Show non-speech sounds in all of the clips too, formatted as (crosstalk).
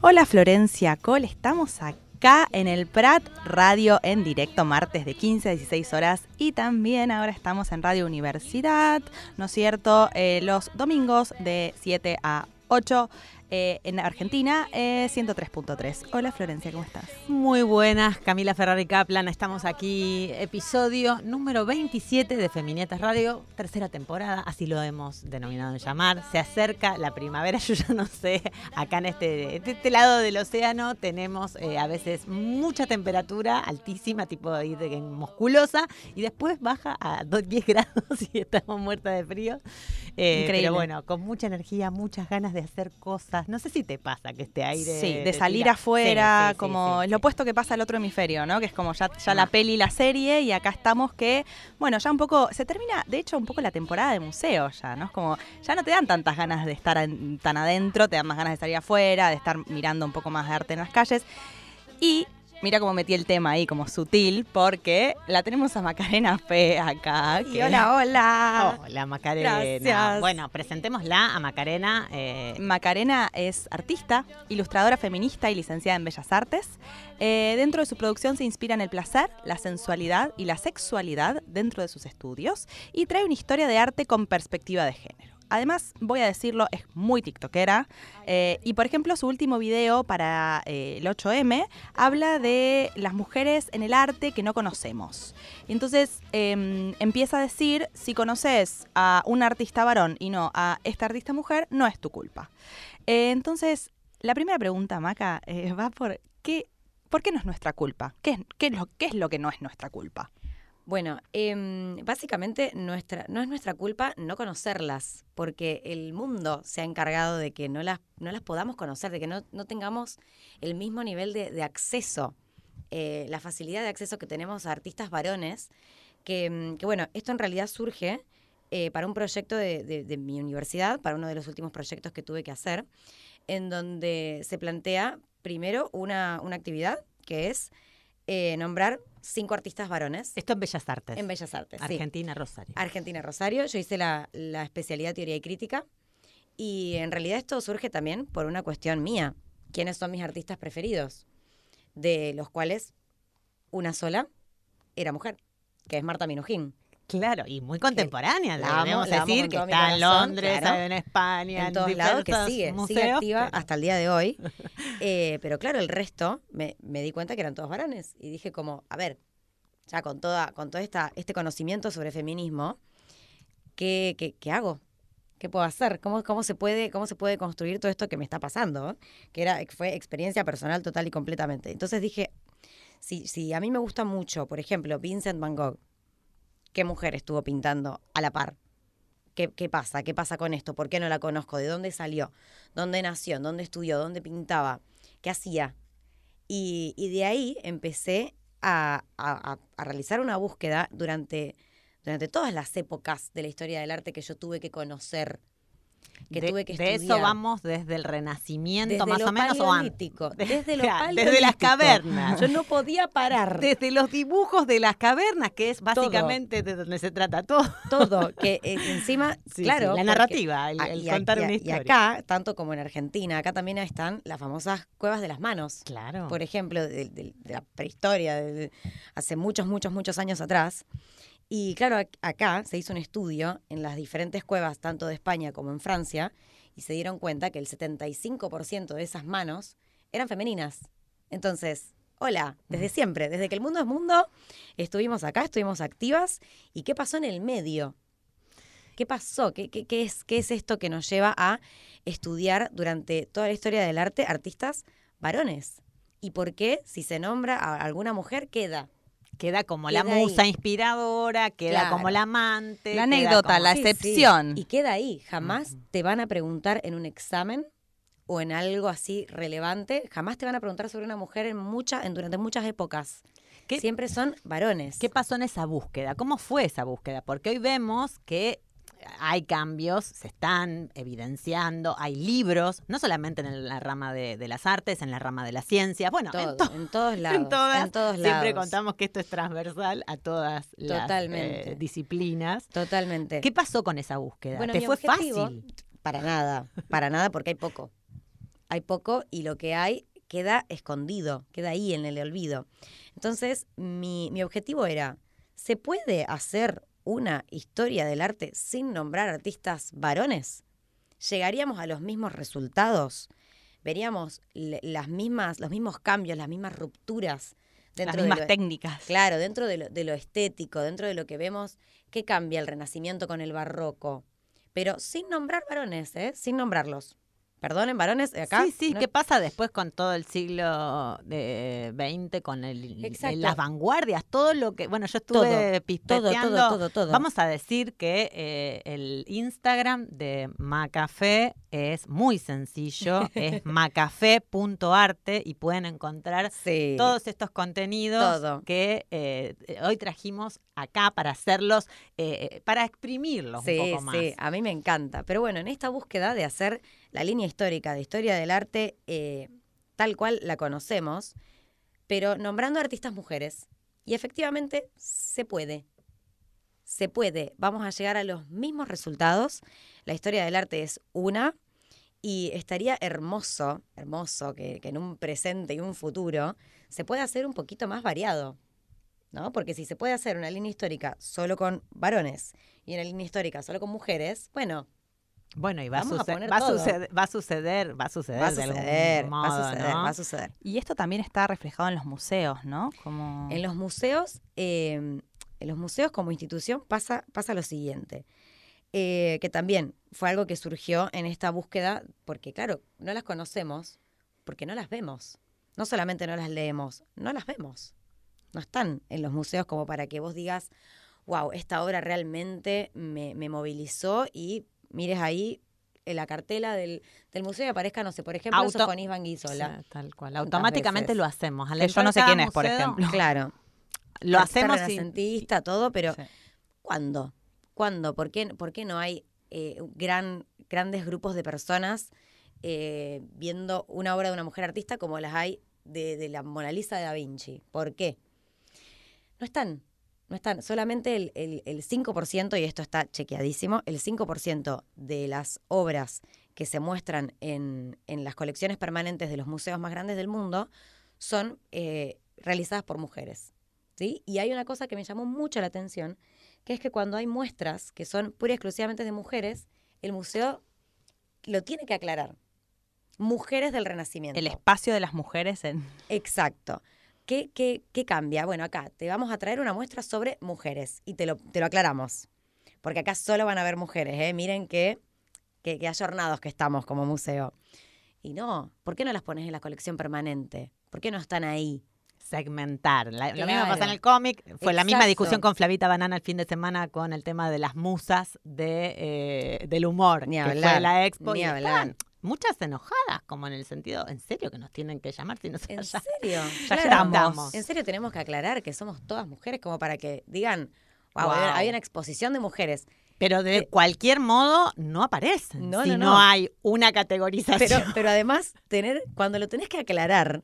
Hola Florencia Cole, estamos acá en el Prat Radio en directo martes de 15 a 16 horas. Y también ahora estamos en Radio Universidad, ¿no es cierto? Eh, los domingos de 7 a 8 eh, en Argentina, eh, 103.3. Hola Florencia, ¿cómo estás? Muy buenas, Camila Ferrari Kaplan. Estamos aquí, episodio número 27 de Feminietas Radio, tercera temporada, así lo hemos denominado en llamar. Se acerca la primavera, (laughs) yo ya no sé, acá en este, de este lado del océano tenemos eh, a veces mucha temperatura altísima, tipo ahí de, musculosa, y después baja a 10 grados (laughs) y estamos muertas de frío. Eh, Increíble. Pero bueno, con mucha energía, muchas ganas de hacer cosas. No sé si te pasa que este aire. Sí, de salir tira- afuera, Sí, sí, sí, como sí, es lo opuesto que pasa al otro hemisferio, ¿no? Que es como ya, ya Ah. la peli la serie y acá estamos que, bueno, ya un poco, se termina, de hecho, un poco la temporada de museo ya, ¿no? Es como, ya no te dan tantas ganas de estar en- tan adentro, te dan más ganas de salir afuera, de estar mirando un poco más de arte en las calles. Y mira cómo metí el tema ahí, como sutil, porque la tenemos a Macarena Fe acá. Y que- hola, hola. Hola, Macarena. Gracias. Bueno, presentémosla a Macarena. eh, Macarena es artista, ilustradora feminista y licenciada en Bellas Artes. Eh, dentro de su producción se inspira en el placer, la sensualidad y la sexualidad dentro de sus estudios y trae una historia de arte con perspectiva de género. Además, voy a decirlo, es muy tiktokera. eh, y por ejemplo, su último video para eh, el 8M habla de las mujeres en el arte que no conocemos. Y entonces em, empieza a decir, si conoces a un artista varón y no a esta artista mujer, no es tu culpa. Eh, entonces, la primera pregunta, Maca, va por qué, ¿por qué no es nuestra culpa? ¿Qué qué es lo, ¿Qué es lo que no es nuestra culpa? Bueno, em, básicamente nuestra, no es nuestra culpa no conocerlas, porque el mundo se ha encargado de que no las, no las podamos conocer, de que no, no tengamos el mismo nivel de, acceso, eh, la facilidad de acceso que tenemos a artistas varones, que, em, que, bueno, esto en realidad surge eh, para un proyecto de, de- de mi universidad, para uno de los últimos proyectos que tuve que hacer, en donde se plantea primero una, una actividad que es eh, nombrar cinco artistas varones esto en Bellas Artes. en Bellas Artes. sí. Argentina, Rosario. Argentina Rosario. Yo hice la, la especialidad teoría y crítica. Y en realidad esto surge también por una cuestión mía. ¿Quiénes son mis artistas preferidos? De los cuales una sola era mujer, que es Marta Minujín. Claro, y muy contemporánea, La la amo decir, que está en Londres, claro. en España, en todos lados, que sigue, sigue museos, activa pero- hasta el día de hoy. (laughs) Eh, pero claro, el resto me, me di cuenta que eran todos varones. Y dije como, a ver, ya con toda, con todo esta, este conocimiento sobre feminismo, ¿qué, qué, qué hago? ¿Qué puedo hacer? ¿Cómo, cómo, se puede, ¿Cómo se puede construir todo esto que me está pasando? Que era, fue experiencia personal total y completamente. Entonces dije, si, si a mí me gusta mucho, por ejemplo, Vincent Van Gogh, ¿qué mujer estuvo pintando a la par? ¿Qué, ¿Qué pasa? ¿Qué pasa con esto? ¿Por qué no la conozco? ¿De dónde salió? ¿Dónde nació? ¿Dónde estudió? ¿Dónde pintaba? ¿Qué hacía? Y, de ahí empecé a- a realizar una búsqueda durante, durante todas las épocas de la historia del arte que yo tuve que conocer. Que de, tuve que de estudiar. eso vamos desde el renacimiento desde más lo o menos o antes. desde (laughs) lo Claro, desde las cavernas. Yo no podía parar. Desde los dibujos de las cavernas, que es básicamente de donde se trata todo. todo, que (laughs) eh, encima, Sí, claro. sí, la narrativa, el, el y contar y una y historia. acá, tanto como en Argentina, acá también están las famosas cuevas de las manos. claro. Por ejemplo, de, de- de la prehistoria, de, de hace muchos, muchos, muchos años atrás. Y claro, ac- acá se hizo un estudio en las diferentes cuevas, tanto de España como en Francia, y se dieron cuenta que el 75% de esas manos eran femeninas. Entonces, hola, desde siempre, desde que el mundo es mundo, estuvimos acá, estuvimos activas. ¿Y qué pasó en el medio? ¿Qué pasó? ¿Qué, qué- qué es, ¿Qué es esto que nos lleva a estudiar durante toda la historia del arte artistas varones? ¿Y por qué, si se nombra a alguna mujer, queda? Queda como la ahí. musa inspiradora, queda Claro. como la amante. La anécdota, como- la Sí, sí. excepción. Y queda ahí. Jamás te van a preguntar en un examen o en algo así relevante. Jamás te van a preguntar sobre una mujer en mucha, en, durante muchas épocas. ¿Qué- Siempre son varones. ¿Qué pasó en esa búsqueda? ¿Cómo fue esa búsqueda? Porque hoy vemos que hay cambios, se están evidenciando, hay libros, no solamente en la rama de, de las artes, en la rama de la ciencia, bueno, Todo, en, to- en todos lados. en todas, en todos siempre lados. contamos que esto es transversal a todas las eh, disciplinas. Totalmente. ¿Qué pasó con esa búsqueda? Bueno, ¿Te fue objetivo- fácil? Para nada, para nada, porque hay poco. Hay poco y lo que hay queda escondido, queda ahí en el olvido. Entonces, mi, mi objetivo era, ¿se puede hacer una historia del arte sin nombrar artistas varones? ¿Llegaríamos a los mismos resultados? ¿Veríamos las mismas, los mismos cambios, las mismas rupturas Las dentro de mismas lo- técnicas. Claro, dentro de lo, de lo estético, dentro de lo que vemos, ¿qué cambia el Renacimiento con el Barroco? Pero sin nombrar varones, ¿eh? Sin nombrarlos. Perdonen, varones, acá. sí, sí, no- ¿qué pasa después con todo el siglo de 20, con el, las vanguardias, todo lo que, bueno, yo Todo, estuve todo, pispeteando, todo, todo, todo. Vamos a decir que eh, el Instagram de Macafé es muy sencillo, (laughs) es macafé.arte y pueden encontrar Sí. todos estos contenidos Todo. que eh, hoy trajimos acá para hacerlos, eh, para exprimirlos Sí, un poco más. sí, a mí me encanta. Pero bueno, en esta búsqueda de hacer la línea histórica de historia del arte eh, tal cual la conocemos, pero nombrando artistas mujeres. Y efectivamente se puede. Se puede. Vamos a llegar a los mismos resultados. La historia del arte es una. Y estaría hermoso, hermoso, que, en un presente y un futuro se pueda hacer un poquito más variado. ¿No? Porque si se puede hacer una línea histórica solo con varones y una línea histórica solo con mujeres, bueno, Bueno, y va a, Vamos a suce- poner va, a todo. suceder, va a suceder, va a suceder, va a de suceder, modo, va a suceder, ¿no? va a suceder. Y esto también está reflejado en los museos, ¿no? Como... En los museos, eh, en los museos como institución pasa, pasa lo siguiente, eh, que también fue algo que surgió en esta búsqueda, porque claro, no las conocemos, porque no las vemos. No solamente no las leemos, no las vemos. No están en los museos como para que vos digas, wow, esta obra realmente me, me movilizó y mires ahí en la cartela del, del museo y aparezca, no sé, por ejemplo, Auto- Sofonis Banguisola. Sí, tal cual. ¿Cuántas Automáticamente veces? lo hacemos. Yo no sé quién es, por ejemplo. Claro. (laughs) Lo hacemos y, renacentista, todo, pero Sí. ¿cuándo? ¿Cuándo? ¿Por qué, por qué no hay eh, gran, grandes grupos de personas eh, viendo una obra de una mujer artista como las hay de, de la Mona Lisa de Da Vinci? ¿Por qué? No están, no están. Solamente el, el, el 5%, y esto está chequeadísimo, el 5% de las obras que se muestran en, en las colecciones permanentes de los museos más grandes del mundo son eh, realizadas por mujeres. ¿sí? Y hay una cosa que me llamó mucho la atención, que es que cuando hay muestras que son pura y exclusivamente de mujeres, el museo lo tiene que aclarar. Mujeres del Renacimiento. El espacio de las mujeres en... Exacto. ¿Qué, qué, qué cambia? Bueno, acá te vamos a traer una muestra sobre mujeres y te lo, te lo aclaramos. Porque acá solo van a haber mujeres, ¿eh? Miren que, que, que ayornados que estamos como museo. Y no, ¿por qué no las pones en la colección permanente? ¿Por qué no están ahí? segmentar. La- Lo mismo pasa en el cómic. Fue la misma discusión con Flavita Banana el fin de semana con el tema de las musas de, eh, del humor. Ni que fue hablar, la expo. ni y hablar. Muchas enojadas, como en el sentido, ¿en serio que nos tienen que llamar si no se ¿En (laughs) serio? Ya Claro. estamos. En serio tenemos que aclarar que somos todas mujeres como para que digan, wow, Guau. había- había una exposición de mujeres. Pero de cualquier modo no aparecen. No, si no, no, no. hay una categorización. Pero, pero además, tener, cuando lo tenés que aclarar,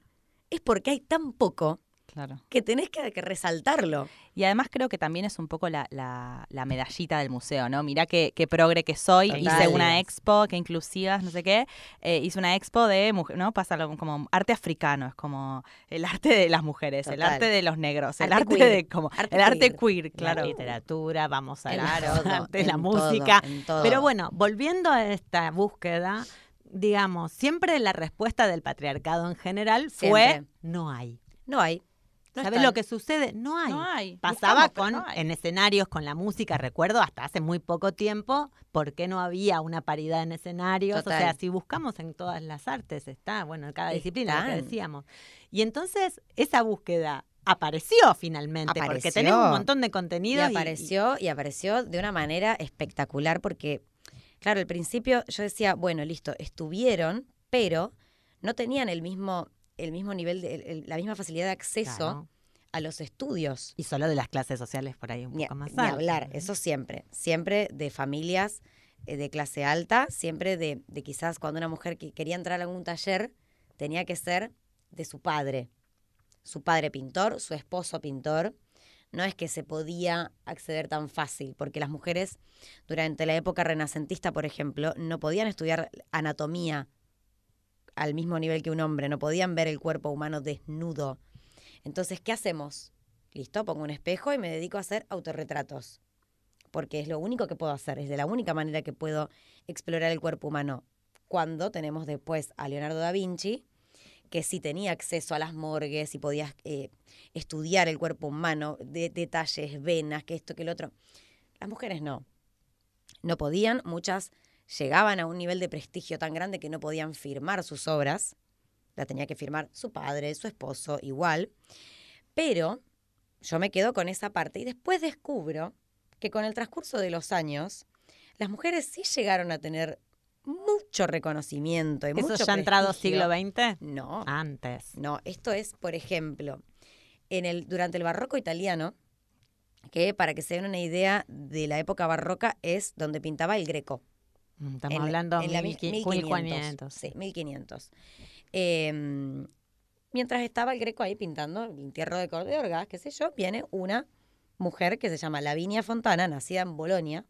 es porque hay tan poco Claro. que tenés que, que resaltarlo. Y además creo que también es un poco la, la- la medallita del museo, ¿no? Mirá qué, qué progre que soy. Total. Hice una expo, qué inclusivas, no sé qué. Eh, hice una expo de, mujer, ¿no? Pasa como arte africano, es como el arte de las mujeres, el arte de los negros, el Arte arte de como Arte el arte queer. queer, Claro. literatura, vamos a la, todo, (laughs) de la música. Pero bueno, volviendo a esta búsqueda, digamos, siempre la respuesta del patriarcado en general fue Siempre. no hay. No hay. No ¿Sabes lo que sucede? No hay. No hay. Pasaba Buscamos, con no hay. en escenarios con la música, recuerdo hasta hace muy poco tiempo, ¿por qué no había una paridad en escenarios? Total. O sea, si buscamos en todas las artes, está, bueno, en cada disciplina, lo que decíamos. Y entonces esa búsqueda apareció finalmente, porque Apareció. tenemos un montón de Y contenido. y- apareció, y apareció de una manera espectacular porque, claro, al principio yo decía, bueno, listo, estuvieron, pero no tenían el mismo, el mismo nivel, de, el- la misma facilidad de acceso Claro. a los estudios. Y solo de las clases sociales por ahí un Ni, poco más altas, hablar, eso siempre, siempre de familias eh, de clase alta, siempre de, de quizás cuando una mujer que quería entrar a algún taller, tenía que ser de su padre, su padre pintor, su esposo pintor. No es que se podía acceder tan fácil, porque las mujeres durante la época renacentista, por ejemplo, no podían estudiar anatomía al mismo nivel que un hombre, no podían ver el cuerpo humano desnudo. Entonces, ¿qué hacemos? Listo, pongo un espejo y me dedico a hacer autorretratos. Porque es lo único que puedo hacer, es de la única manera que puedo explorar el cuerpo humano. Cuando tenemos después a Leonardo da Vinci, que sí tenía acceso a las morgues y podía eh, estudiar el cuerpo humano, de detalles, venas, que esto, que el otro. Las mujeres no. No podían, muchas llegaban a un nivel de prestigio tan grande que no podían firmar sus obras. La tenía que firmar su padre, su esposo, igual. Pero yo me quedo con esa parte y después descubro que con el transcurso de los años, las mujeres sí llegaron a tener mucho reconocimiento y ¿Eso mucho ya ha entrado siglo XX? No, Antes. no, esto es, por ejemplo, en el, durante el barroco italiano, que para que se den una idea de la época barroca es donde pintaba el greco. Mm, Estamos En- hablando de en la mi- 1500. Sí, 1500. Eh, mientras estaba el greco ahí pintando el entierro de Orgaz, qué sé yo, viene una mujer que se llama Lavinia Fontana, nacida en Bolonia,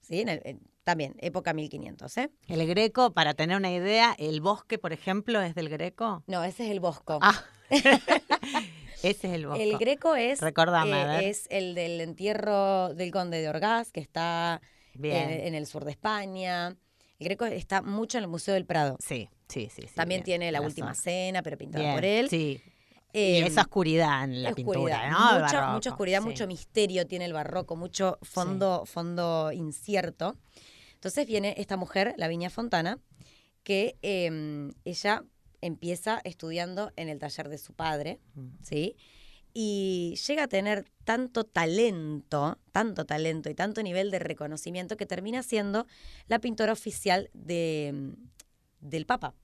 ¿sí? En el- en- también, época 1500, ¿eh? El greco, para tener una idea, el bosque, por ejemplo, es del greco. No, ese es el Bosco. Ah, (laughs) ese es el bosque. El greco es, Recordame, eh, es el del entierro del conde de Orgaz, que está. En, en el sur de España. El greco está mucho en el Museo del Prado. Sí, sí, sí. sí, También bien, tiene la razón. última cena, pero pintada Bien, por él. Sí. y Eh, esa oscuridad en la oscuridad, pintura, Mucha, barroco, mucha oscuridad, sí. mucho misterio tiene el barroco, mucho fondo, fondo incierto. Entonces viene esta mujer, Lavinia Fontana, que eh, ella empieza estudiando en el taller de su padre, Mm. ¿sí? Y llega a tener tanto talento, tanto talento y tanto nivel de reconocimiento que termina siendo la pintora oficial de, del Papa.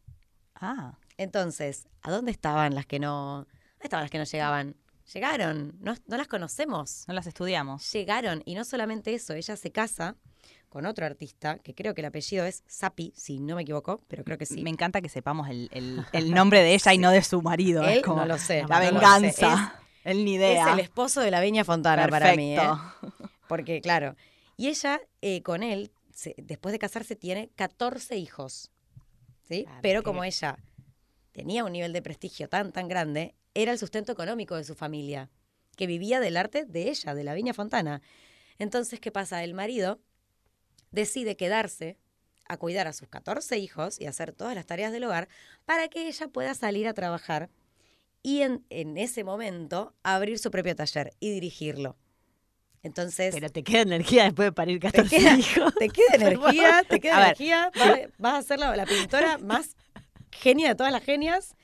Ah, Entonces, ¿a dónde estaban las que no, dónde estaban las que no llegaban? Llegaron, no, no las conocemos. no las estudiamos. Llegaron, y no solamente eso, ella se casa con otro artista, que creo que el apellido es Sapi, si no me equivoco, pero creo que sí. Me encanta que sepamos el, el- el nombre de ella y (laughs) no de su marido. es Él como no lo sé. La no venganza. Él ni Es, idea. es el esposo de la Viña Fontana para mí, ¿eh? Perfecto. (laughs) Porque, claro, y ella eh, con él, se- después de casarse, tiene 14 hijos. ¿Sí? Claro, Pero que- como ella tenía un nivel de prestigio tan, tan grande, era el sustento económico de su familia, que vivía del arte de ella, de la Viña Fontana. Entonces, ¿qué pasa? El marido decide quedarse a cuidar a sus 14 hijos y hacer todas las tareas del hogar para que ella pueda salir a trabajar y en, en ese momento abrir su propio taller y dirigirlo. Entonces, Pero te queda energía después de parir te 14 queda, hijos. te queda (laughs) energía, te queda energía, vas, vas a ser la, la pintora más genia de todas las genias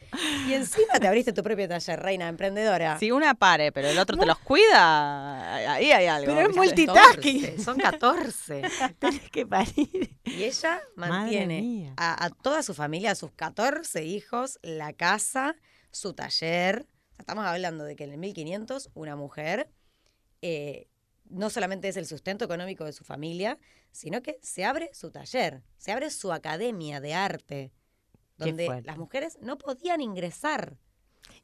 y encima te abriste tu propio taller, reina emprendedora. Si una pare, pero el otro te los cuida, ahí hay algo. Pero es multitasking. 14, son (laughs) 14. Tenés que parir. Y ella mantiene a toda su familia, a sus 14 hijos, la casa, su taller. Estamos hablando de que en el 1500 una mujer eh, no solamente es el sustento económico de su familia, sino que se abre su taller, se abre su academia de arte, donde las mujeres no podían ingresar.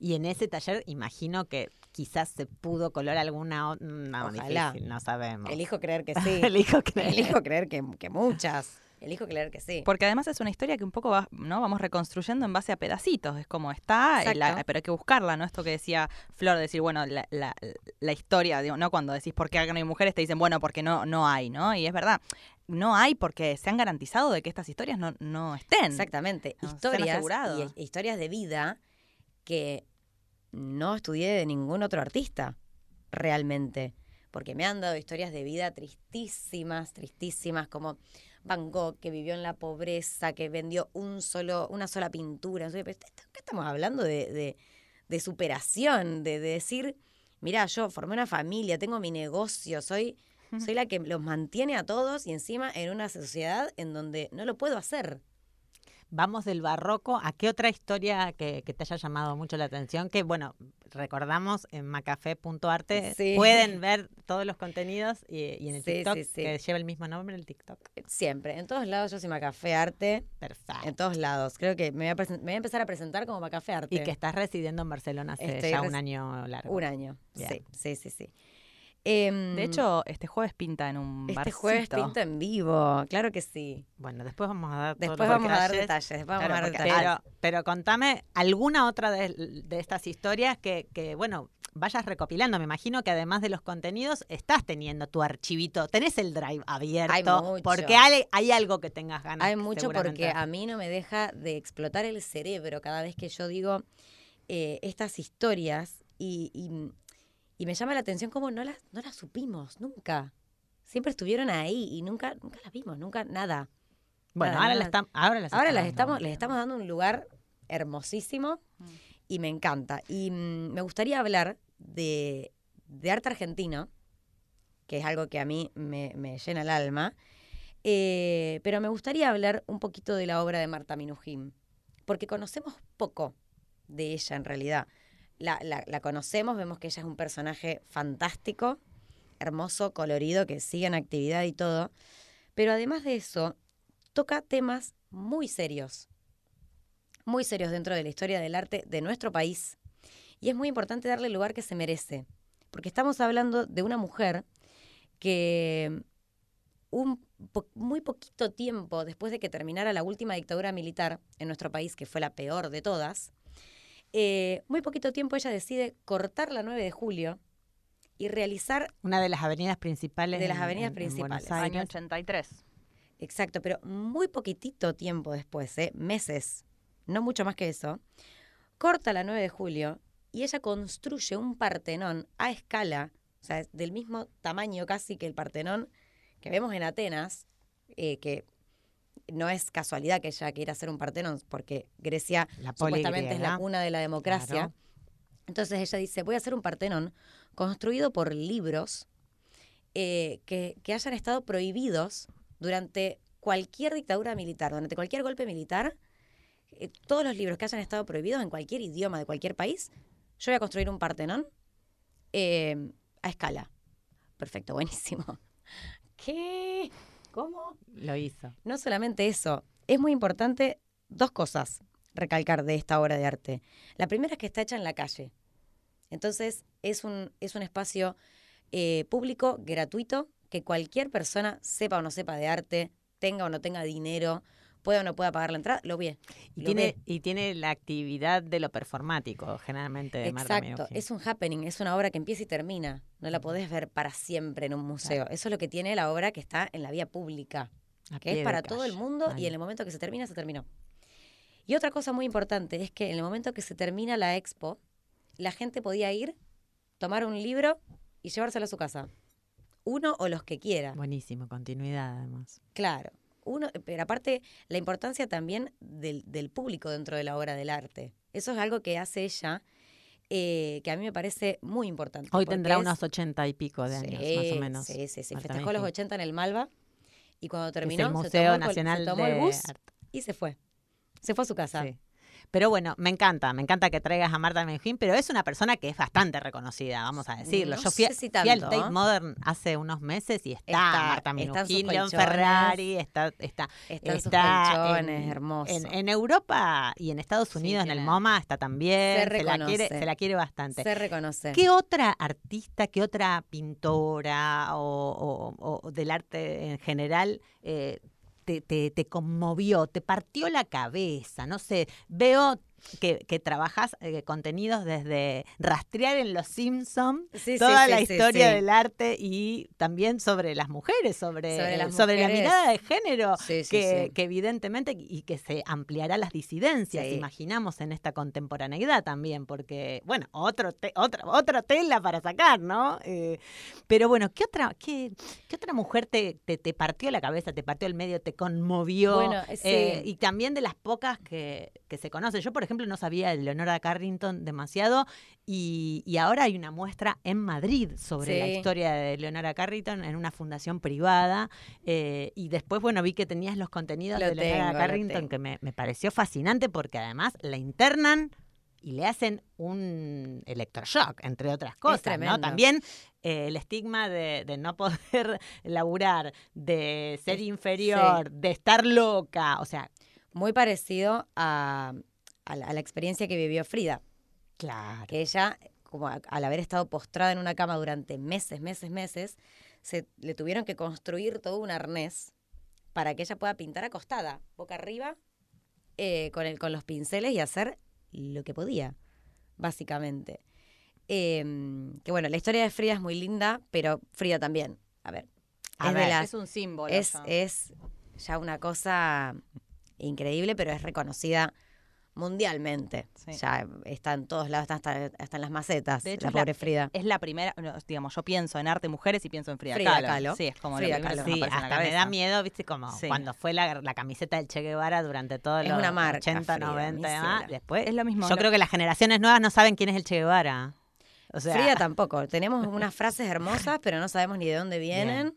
Y en ese taller imagino que quizás se pudo colar alguna... o- No, Ojalá. difícil, no sabemos. Elijo creer que sí. (laughs) Elijo creer. Elijo creer que, que muchas. Elijo creer que sí. Porque además es una historia que un poco va, ¿no? vamos reconstruyendo en base a pedacitos. Es como está, eh, la- pero hay que buscarla, ¿no? Esto que decía Flor, de decir, bueno, la, la- la historia, digo, ¿no? Cuando decís por qué no hay mujeres, te dicen, bueno, porque no, no hay, ¿no? Y es verdad, no hay porque se han garantizado de que estas historias no, no estén. Exactamente. No, historias y historias de vida que no estudié de ningún otro artista, realmente. Porque me han dado historias de vida tristísimas, tristísimas, como Van Gogh, que vivió en la pobreza, que vendió un solo, una sola pintura. ¿Qué estamos hablando de, de- de superación? De, de decir, mira, yo formé una familia, tengo mi negocio, soy, soy la que los mantiene a todos y encima en una sociedad en donde no lo puedo hacer. Vamos del barroco. ¿A qué otra historia que, que te haya llamado mucho la atención? Que, bueno, recordamos en macafé.arte Sí. pueden ver todos los contenidos y, y en el Sí, TikTok, sí, que lleva el mismo nombre, el TikTok. Siempre, en todos lados yo soy Macafé Arte, Perfecto. en todos lados. Creo que me voy a, me voy a empezar a presentar como Macafé Arte. Y que estás residiendo en Barcelona hace Estoy ya un año largo. Un año, Bien. sí, sí, sí, sí. Em, De hecho, este jueves pinta en un este barcito. jueves pinta en vivo, claro que sí. Bueno, después vamos a dar Después vamos a dar detalles. vamos a dar porque- detalles. Pero, pero contame alguna otra de, de estas historias que, que, bueno, vayas recopilando. Me imagino que además de los contenidos, estás teniendo tu archivito, tenés el drive abierto. mucho. Porque hay, hay algo que tengas ganas. Hay mucho porque a mí no me deja de explotar el cerebro cada vez que yo digo eh, estas historias y, y- y me llama la atención cómo no las, no las supimos nunca. Siempre estuvieron ahí y nunca, nunca las vimos, nunca nada. Bueno, nada, ahora, nada. las tam- ahora las Ahora las dando. estamos, les estamos dando un lugar hermosísimo y me encanta. Y mm, me gustaría hablar de, de arte argentino, que es algo que a mí me, me llena el alma, eh, pero me gustaría hablar un poquito de la obra de Marta Minujín, porque conocemos poco de ella en realidad. La, conocemos, vemos que ella es un personaje fantástico, hermoso, colorido, que sigue en actividad y todo, pero además de eso, toca temas muy serios, muy serios dentro de la historia del arte de nuestro país. Y es muy importante darle el lugar que se merece, porque estamos hablando de una mujer que un muy poquito tiempo después de que terminara la última dictadura militar en nuestro país, que fue la peor de todas, eh, muy poquito tiempo ella decide cortar la 9 de julio y realizar, Una de las avenidas principales. De las en- avenidas en- en principales. Año Aires. 83. exacto, pero muy poquitito tiempo después, ¿eh? meses, no mucho más que eso, corta la 9 de julio y ella construye un Partenón a escala, o sea, del mismo tamaño casi que el Partenón que vemos en Atenas, eh, que no es casualidad que ella quiera hacer un Partenón, porque Grecia La supuestamente es la cuna de la democracia. Claro. Entonces ella dice, voy a hacer un Partenón construido por libros eh, que, que hayan estado prohibidos durante cualquier dictadura militar, durante cualquier golpe militar, eh, todos los libros que hayan estado prohibidos en cualquier idioma de cualquier país, yo voy a construir un Partenón eh, a escala. Perfecto, (laughs) buenísimo. ¿Qué? ¿Cómo? Lo hizo. No solamente eso, es muy importante dos cosas recalcar de esta obra de arte. La primera es que está hecha en la calle. Entonces es un, es un espacio eh, público, gratuito, que cualquier persona, sepa o no sepa de arte, tenga o no tenga dinero, pueda o no pueda pagar la entrada, lo ve. Y lo tiene, ve. y tiene la actividad de lo performático, generalmente, de Exacto, es un happening, es una obra que empieza y termina. No la podés ver para siempre en un museo. Eso es lo que tiene la obra que está en la vía pública. A que es para todo el mundo y en el momento que se termina, se terminó. Y otra cosa muy importante es que en el momento que se termina la expo, la gente podía ir, tomar un libro y llevárselo a su casa. Uno o los que quiera. Buenísimo, continuidad además. Claro. Uno, pero aparte, la importancia también del, del público dentro de la obra del arte. Eso es algo que hace ella, eh, que a mí me parece muy importante. Hoy tendrá es- unos ochenta y pico de años, más o menos. Sí, sí, sí. Marta Festejó los Minujín. 80 en el Malva y cuando terminó el se Museo tomó el col- Nacional se tomó de el bus Arte. y se fue. Se fue a su casa. Sí. Pero bueno, me encanta, me encanta que traigas a Marta Minujín, pero es una persona que es bastante reconocida, vamos a decirlo. No Yo fui, sé si fui al. Tate Modern hace unos meses y está, Está- Marta Minujín, León. Ferrari, está, está, está colchones, en, hermoso. En, en Europa y en Estados Sí, Unidos, en el MoMA, está también. Se la quiere, reconoce. se la quiere bastante. Se reconoce. ¿Qué otra artista, qué otra pintora o, o- o del arte en general eh, te, te- te conmovió, te partió la cabeza? No sé, veo que, que trabajas eh, contenidos desde rastrear en Los Sí, sí, toda sí, la sí, historia del arte y también sobre las mujeres, sobre, Sobre las sobre la mirada de género, que, evidentemente y que se ampliará las disidencias, imaginamos en esta contemporaneidad también, porque, bueno, otro te- otra, otra tela para sacar, ¿no? Eh, pero bueno, ¿qué otra, qué, qué otra mujer te, te, te partió la cabeza, te partió el medio, te conmovió? Bueno. Eh, y también de las pocas que, que se conocen. Yo, por ejemplo, no sabía de Leonora Carrington demasiado y, y ahora hay una muestra en Madrid sobre la historia de Leonora Carrington en una fundación privada eh, y después, bueno, vi que tenías los contenidos Lo de Leonora tengo, Carrington que me, me pareció fascinante porque además la internan y le hacen un electroshock, entre otras cosas, ¿no? También eh, el estigma de, de no poder (laughs) laburar, de ser inferior, de estar loca, o sea, Muy parecido a, a la, a la experiencia que vivió Frida. claro. que ella, como a- al haber estado postrada en una cama durante meses, meses, meses, se le tuvieron que construir todo un arnés para que ella pueda pintar acostada, boca arriba, eh, con, el, con los pinceles y hacer lo que podía, básicamente. Em, que bueno, la historia de Frida es muy linda, pero Frida también. A ver, A es ver, un símbolo. es, ya. es ya una cosa increíble, pero es reconocida mundialmente. Sí. Ya está en todos lados, está hasta, hasta en las macetas, De hecho, la pobre Frida. Es la primera, no, digamos, yo pienso en arte mujeres y pienso en Frida, Frida Kahlo. Kahlo. Sí, es como Frida Kahlo. Sí, aparece en la hasta me da miedo, viste, como Sí. cuando fue la, la camiseta del Che Guevara durante todos Es los una marca, 80, Frida, 90 y mi demás. cielo. Después, Es lo mismo. yo lo- creo que las generaciones nuevas no saben quién es el Che Guevara. O sea, Frida (laughs) tampoco. Tenemos unas frases hermosas, pero no sabemos ni de dónde vienen.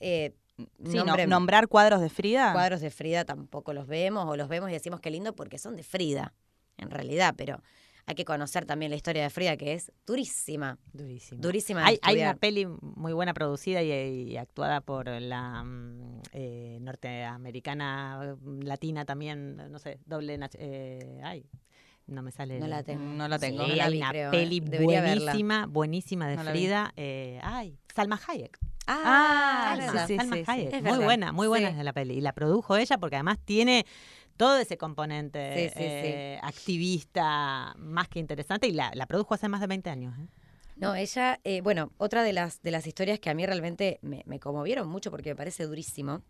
Eh, Sí, no- nombre- nombrar cuadros de Frida. cuadros de Frida tampoco los vemos, o los vemos y decimos qué lindo porque son de Frida, en realidad, pero hay que conocer también la historia de Frida, que es durísima, durísima de Hay, hay una peli muy buena producida y, y actuada por la mm, eh, norteamericana, mm, latina también, no sé, doble. eh, ay, no me sale. No la tengo. No lo tengo. Sí, no la hay vi, una creo, ¿eh? peli buenísima, buenísima de No. Frida. eh, ay, Salma Hayek. Ah, Ah, sí, sí. Hayek. Muy buena, muy buena es la peli. Y la produjo ella porque además tiene todo ese componente eh, activista más que interesante y la, la produjo hace más de 20 años. ¿eh? No, ella, eh, bueno, otra de las, de las historias que a mí realmente me, me conmovieron mucho porque me parece durísimo,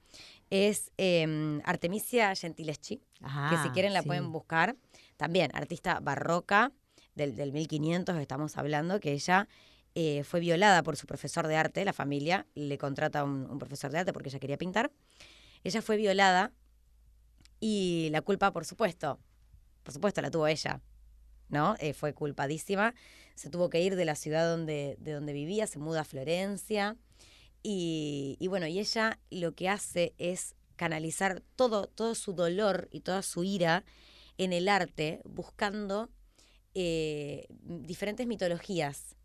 es eh, Artemisia Gentileschi, que si Ah, quieren la sí. pueden buscar. También, artista barroca del, del 1500 estamos hablando, que ella eh, fue violada por su profesor de arte, la familia le contrata un, un profesor de arte porque ella quería pintar. Ella fue violada y la culpa, por supuesto, por supuesto la tuvo ella, ¿no? Eh, fue culpadísima. Se tuvo que ir de la ciudad donde, de donde vivía, se muda a Florencia. Y, bueno, y ella lo que hace es canalizar todo, todo su dolor y toda su ira en el arte, buscando eh, diferentes mitologías.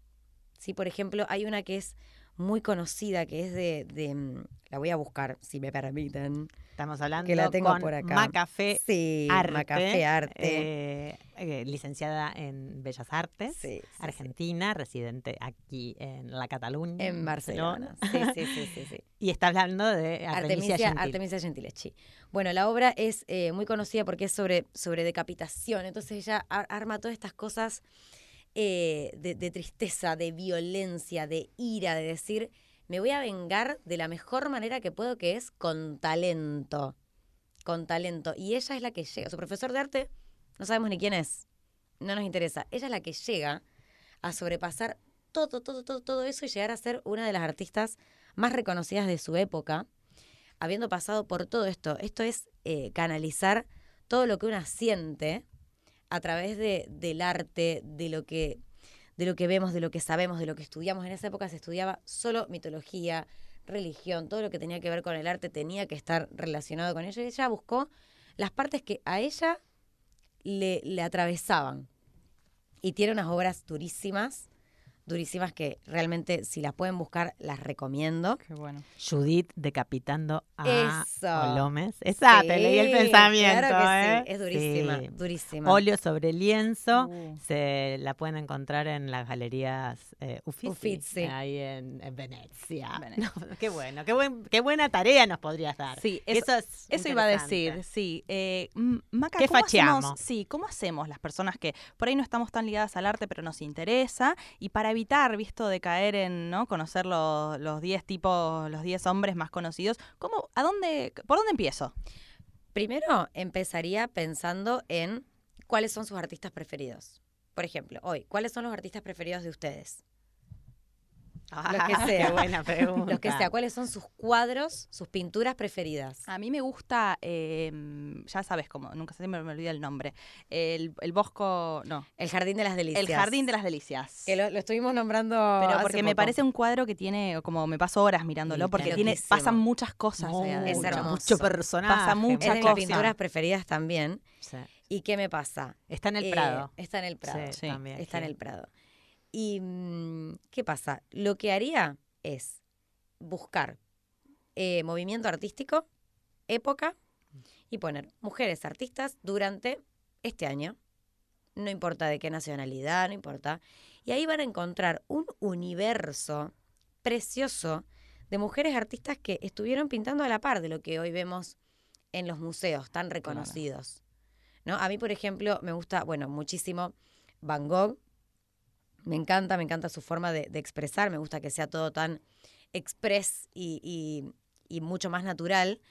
¿Sí? Por ejemplo, hay una que es muy conocida, que es de, de, mm, La voy a buscar, si me permiten. Estamos hablando Que la tengo con por acá. Macafé Sí, Arte, Macafé Arte. eh, eh, licenciada en Bellas Artes, Sí, argentina, residente aquí en la Cataluña. En Barcelona. Sí, sí, sí, sí, sí. (laughs) Y está hablando de Artemisia, Artemisia, Gentil. Artemisia Gentileschi. Bueno, la obra es eh, muy conocida porque es sobre, sobre decapitación. Entonces ella ar- arma todas estas cosas eh, de, tristeza, de violencia, de ira, de decir, me voy a vengar de la mejor manera que puedo, que es con talento. Con talento. Y ella es la que llega. Su profesor de arte, no sabemos ni quién es. No nos interesa. Ella es la que llega a sobrepasar todo, todo, todo, todo eso y llegar a ser una de las artistas más reconocidas de su época, habiendo pasado por todo esto. Esto es eh, canalizar todo lo que una siente a través de, del arte, de lo que de lo que vemos, de lo que sabemos, de lo que estudiamos. En esa época se estudiaba solo mitología, religión, todo lo que tenía que ver con el arte tenía que estar relacionado con ello. Y ella buscó las partes que a ella le, le atravesaban. Y tiene unas obras durísimas, durísimas que realmente si las pueden buscar las recomiendo. Qué bueno. Judith decapitando a Eso. Olomes. Esa, te leí el pensamiento. Claro que ¿eh? sí, es durísima, Sí. durísima. Óleo sobre lienzo. Uh. Se la pueden encontrar en las galerías eh, Uffizi, Uffizi. ahí en, en Venecia. Venecia. (laughs) No, qué bueno, qué, buen, qué buena tarea nos podrías dar. Sí, eso- es Eso iba a decir, sí. Eh, Maca, ¿Qué ¿cómo facheamos? hacemos, sí, ¿cómo hacemos las personas que por ahí no estamos tan ligadas al arte, pero nos interesa? Y para evitar, visto, de caer en, ¿no? Conocer los los 10 tipos, los 10 hombres más conocidos, ¿cómo, a dónde, por dónde empiezo? Primero empezaría pensando en cuáles son sus artistas preferidos. Por ejemplo, hoy, ¿cuáles son los artistas preferidos de ustedes? Los que Ah, (laughs) sea. Qué buena pregunta. Los que sea, ¿cuáles son sus cuadros, sus pinturas preferidas? A mí me gusta, eh, ya sabes cómo, nunca siempre me olvida el nombre, el, el Bosco, no, El Jardín de las Delicias. el Jardín de las Delicias. Que lo, lo estuvimos nombrando Pero hace porque me parece un cuadro que tiene, como me paso horas mirándolo, Sí, porque tiene, pasan muchas cosas. Es hermoso. mucho personaje. Pasa mucha Es de mis pinturas preferidas también. Sí. ¿Y qué me pasa? Está en el Eh, Prado. Está en el Prado. Sí, también. Está en el Prado. ¿Y mm, qué pasa? Lo que haría es buscar eh, movimiento artístico, época, y poner mujeres artistas durante este año. No importa de qué nacionalidad, no importa. Y ahí van a encontrar un universo precioso de mujeres artistas que estuvieron pintando a la par de lo que hoy vemos en los museos tan reconocidos. ¿No? A mí, por ejemplo, me gusta, bueno, muchísimo Van Gogh. Me encanta, me encanta su forma de, de expresar, me gusta que sea todo tan express y, y- y mucho más natural.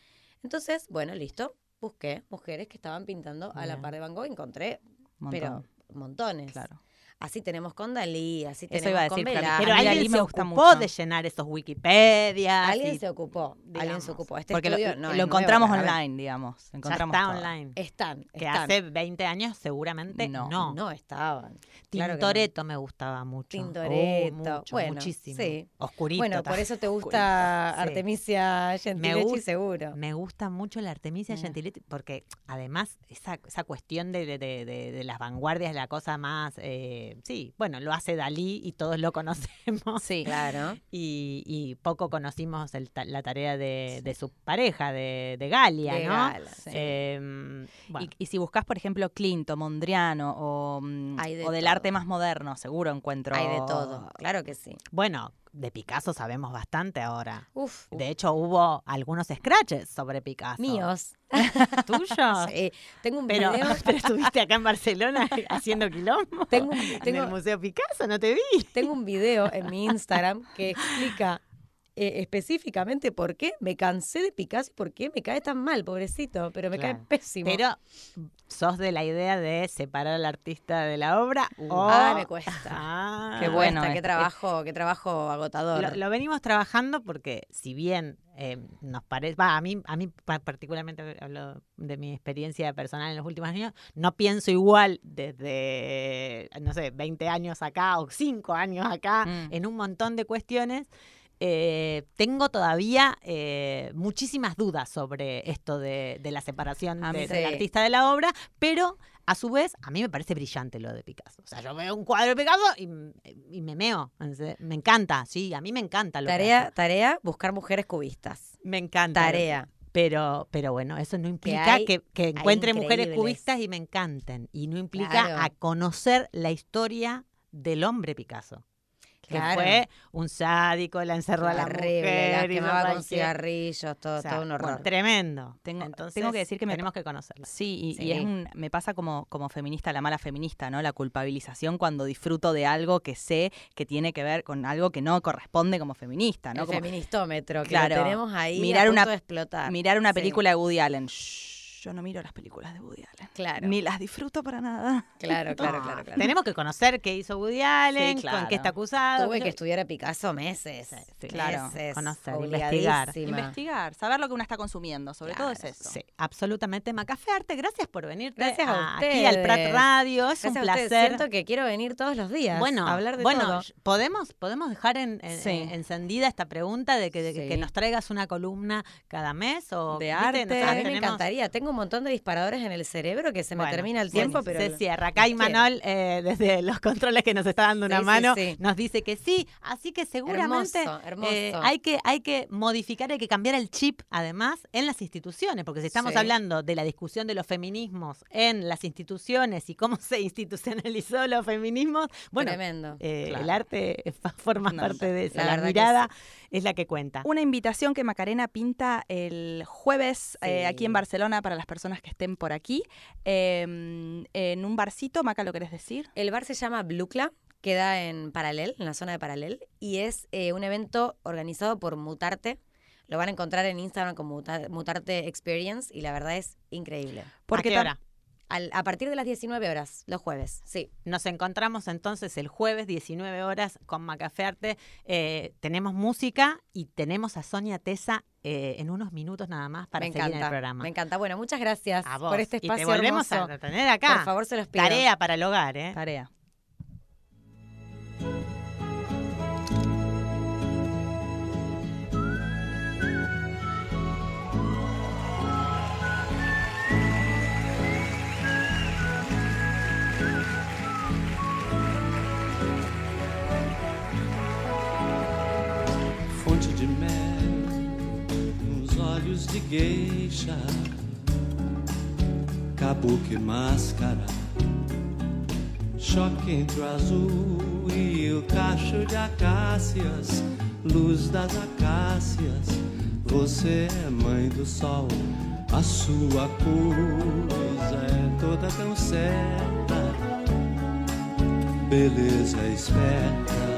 Entonces, bueno, listo, busqué mujeres que estaban pintando a la par de Van Gogh, encontré, Montón, pero montones. claro. Así tenemos con Dalí, así Eso tenemos iba a con decir, mí- Velázquez. Pero alguien Dalí se me gusta ocupó mucho. de llenar esos Wikipedias. Alguien y- se ocupó, alguien se ocupó. Este Porque lo, estudio no lo es nuevo, encontramos online, digamos. ya está todo. online. Están, Que hace 20 años seguramente No. no. No estaban. Claro no. Tintoretto me gustaba mucho. Tintoretto, Oh, mucho, bueno, muchísimo. sí. Oscurito. Bueno, por eso te gusta Sí. Artemisia Gentilechi, gusta- seguro. Me gusta mucho la Artemisia Mm. Gentiletti porque además esa, esa cuestión de, de- de- de- de las vanguardias, la cosa más, eh, sí, bueno, lo hace Dalí y todos lo (laughs) conocemos Sí. Claro. y, y poco conocimos el la tarea de, de su pareja, de, de Galia, De ¿no? Gala, sí. Em, bueno, Y, y si buscas, por ejemplo, Clinto, Mondriano o, mm, o del arte más moderno, seguro encuentro. Hay de todo. Claro que sí. bueno, de Picasso sabemos bastante ahora. Uf. De hecho, hubo algunos scratches sobre Picasso. Míos. (laughs) ¿Tuyos? Sí. Tengo un Pero, video. (laughs) pero estuviste acá en Barcelona (laughs) haciendo quilombo. Tengo, un- en el Museo Picasso, no te vi. tengo un video en mi Instagram que explica eh, específicamente por qué me cansé de Picasso y por qué me cae tan mal, pobrecito. Pero me Claro. cae pésimo. Pero sos de la idea de separar al artista de la obra. o... Ah, me cuesta. Ah. Qué bueno cuesta, qué trabajo, (laughs) qué trabajo agotador. Lo, lo venimos trabajando porque si bien eh, nos parece, va, a mí, a mí pa- particularmente hablo de mi experiencia personal en los últimos años, no pienso igual desde, no sé, 20 años acá o 5 años acá Mm. en un montón de cuestiones. Eh, tengo todavía eh, muchísimas dudas sobre esto de, de la separación mí de- del artista de la obra, pero a su vez a mí me parece brillante lo de Picasso. O sea, yo veo un cuadro de Picasso y, y me meo. Me encanta, sí, a mí me encanta lo que Tarea, hace. tarea, buscar mujeres cubistas. Me encanta. Tarea. Pero, pero bueno, eso no implica hay- que, que encuentre mujeres cubistas y me encanten. Y no implica Claro. a conocer la historia del hombre Picasso. Que Claro. fue un sádico, la encerró a la Terrible, mujer. hizo quemaba con cigarrillos, todo, o sea, todo un horror. bueno, tremendo. Tengo- Entonces, tengo que decir que me tenemos que conocerla. Sí, y, y es un, me pasa como, como feminista, la mala feminista, ¿no? La culpabilización cuando disfruto de algo que sé que tiene que ver con algo que no corresponde como feminista, ¿no? el Como feministómetro, que Claro. lo tenemos ahí Mirar a una- punto de explotar. mirar una Sí. película de Woody Allen. Shh, yo no miro las películas de Woody Allen. Claro. Ni las disfruto para nada. Claro, (laughs) claro, Ah, claro, claro. Tenemos que conocer qué hizo Woody Allen, con claro. qué está acusado. Tuve que estudiar a Picasso meses. Sí. Claro. Meses, Conocer, investigar. Investigar, saber lo que uno está consumiendo, sobre todo es eso. Sí, absolutamente. Macafé Arte, gracias por venirte Gracias a aquí al Prat. Radio. Es Gracias un a placer. Siento que quiero venir todos los días Bueno, a hablar de bueno, todo. podemos podemos dejar en, en- Sí. en- encendida esta pregunta de que, de que- Sí. que nos traigas una columna cada mes o De arte. A mí me encantaría. Tengo tengo un montón de disparadores en el cerebro que se me Bueno, termina el tiempo, pero... Se cierra. Acá Imanol, eh, desde (laughs) los controles que nos está dando una Sí, mano, sí. nos dice que sí. Así que seguramente Hermoso, hermoso. eh, hay, que, hay que modificar, hay que cambiar el chip, además, en las instituciones. Porque si estamos hablando de la discusión de los feminismos en las instituciones y cómo (laughs) se institucionalizó los feminismos, bueno, Tremendo. eh, Claro. el arte forma No, parte de eso. la La, mirada es la que cuenta. Una invitación que Macarena pinta el jueves eh, aquí en Barcelona para las personas que estén por aquí. eh, en un barcito, Maca, ¿lo querés decir? El bar se llama Blucla, queda en Paralel, en la zona de Paralel, y es eh, un evento organizado por Mutarte. Lo van a encontrar en Instagram como Muta- Mutarte Experience y la verdad es increíble. ¿A qué hora? Al- a partir de las 19 horas, los jueves, sí. Nos encontramos entonces el jueves 19 horas con Macafé Arte. Eh, tenemos música y tenemos a Sonia Tesa eh, en unos minutos nada más para me seguir encanta. en el programa. Me encanta. Bueno, muchas gracias A vos. por este y espacio te volvemos hermoso. a tener acá. Por favor, se los pido. Tarea para el hogar, ¿eh? Tarea. Olhos de gueixa, kabuki máscara, choque entre o azul e o cacho de acácias, luz das acácias. Você é mãe do sol, a sua coisa é toda tão certa, beleza esperta.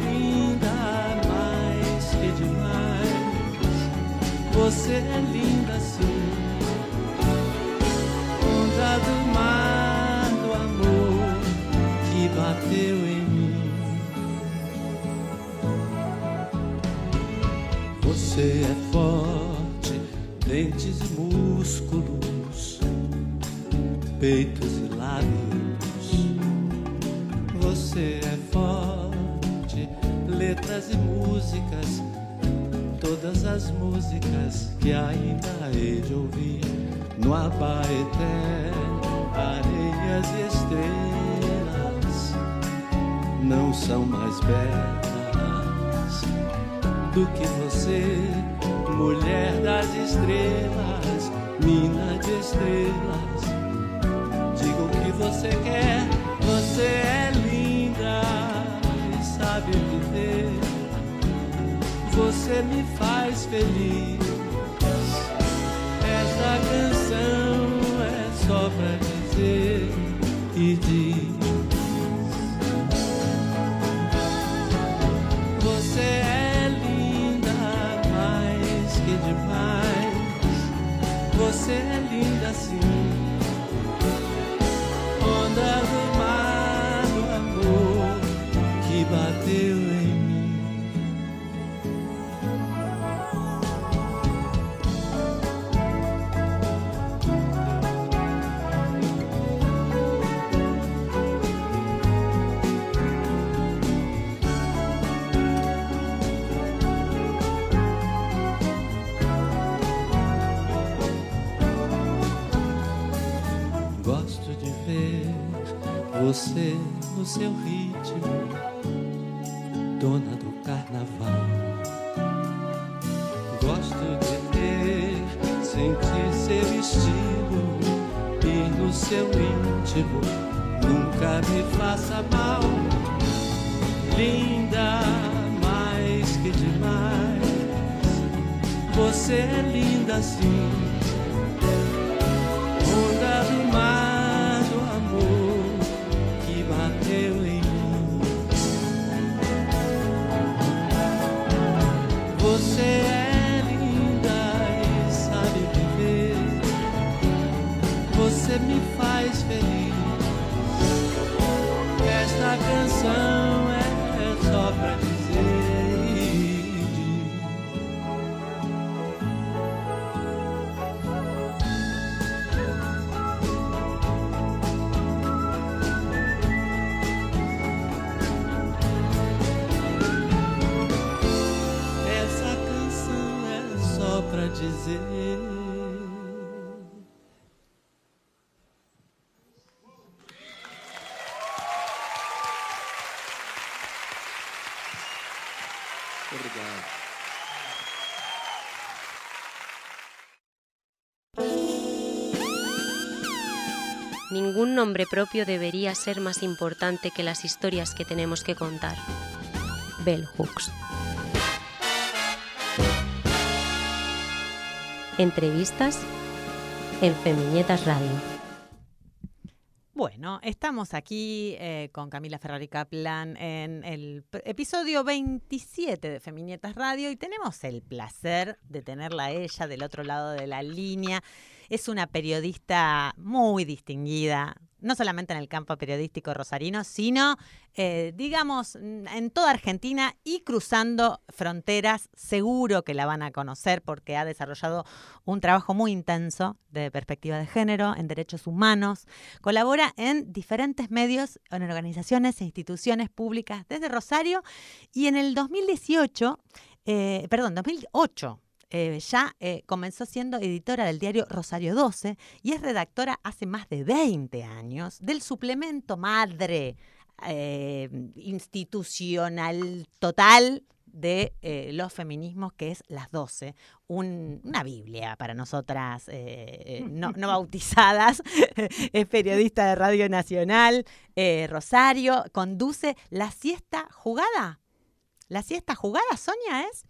Você é linda sim. Onda do mar do amor que bateu em mim. Você é forte, dentes e músculos, peitos e lábios. Você é forte, letras e músicas, todas as músicas que ainda hei de ouvir no Abaeté, areias e estrelas não são mais belas do que você, mulher das estrelas, mina de estrelas. Diga o que você quer, você é linda Você me faz feliz. Essa canção é só pra dizer e diz. Você é linda mais que demais. Você é linda sim. Onda do você no seu ritmo, dona do carnaval. Gosto de ter, sentir seu estilo e no seu íntimo nunca me faça mal. Linda mais que demais, você é linda sim Você Ningún nombre propio debería ser más importante que las historias que tenemos que contar. Bell Hooks. Entrevistas en Feminietas Radio. Bueno, estamos aquí eh, con Camila Ferrari Kaplan en el episodio 27 de Feminietas Radio y tenemos el placer de tenerla a ella del otro lado de la línea. Es una periodista muy distinguida, no solamente en el campo periodístico rosarino, sino, eh, digamos, en toda Argentina y cruzando fronteras. Seguro que la van a conocer porque ha desarrollado un trabajo muy intenso de perspectiva de género, en derechos humanos. Colabora en diferentes medios, en organizaciones e instituciones públicas desde Rosario y en el 2018, eh, perdón, 2008. Eh, ya eh, comenzó siendo editora del diario Rosario 12 y es redactora hace más de 20 años del suplemento madre eh, institucional total de eh, los feminismos, que es Las 12, un- una Biblia para nosotras eh, no, no (laughs) bautizadas. (laughs) es periodista de Radio Nacional, eh, Rosario, conduce La Siesta Jugada. ¿La Siesta Jugada, Sonia, es?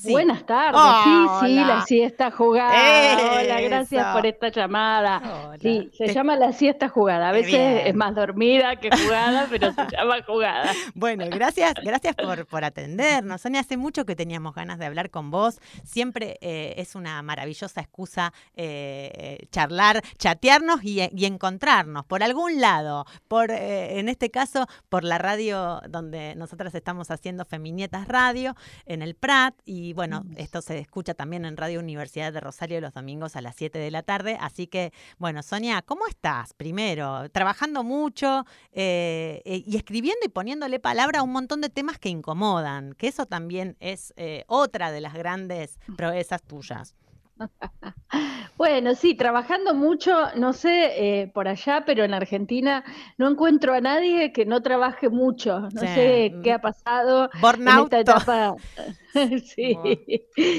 Sí. Buenas tardes, sí, sí, la siesta jugada. Hola, gracias por esta llamada. Hola. Sí, se Te- llama la siesta jugada. A veces bien. es más dormida que jugada, pero se llama jugada. (laughs) Bueno, gracias, gracias por, por atendernos. Sonia, hace mucho que teníamos ganas de hablar con vos. Siempre eh, es una maravillosa excusa eh, charlar, chatearnos y, y encontrarnos por algún lado. Por, eh, en este caso, por la radio donde nosotras estamos haciendo Feminietas Radio, en el Prat. Y bueno, esto se escucha también en Radio Universidad de Rosario los domingos a las 7 de la tarde. Así que, bueno, Sonia, ¿cómo estás? Primero, trabajando mucho eh, eh, y escribiendo y poniéndole palabra a un montón de temas que incomodan, que eso también es eh, otra de las grandes proezas tuyas. (laughs) Bueno, sí, trabajando mucho, no sé eh, por allá, pero en Argentina no encuentro a nadie que no trabaje mucho. No Sí. sé qué ha pasado en Burnout. esta etapa. (laughs) (laughs) Sí,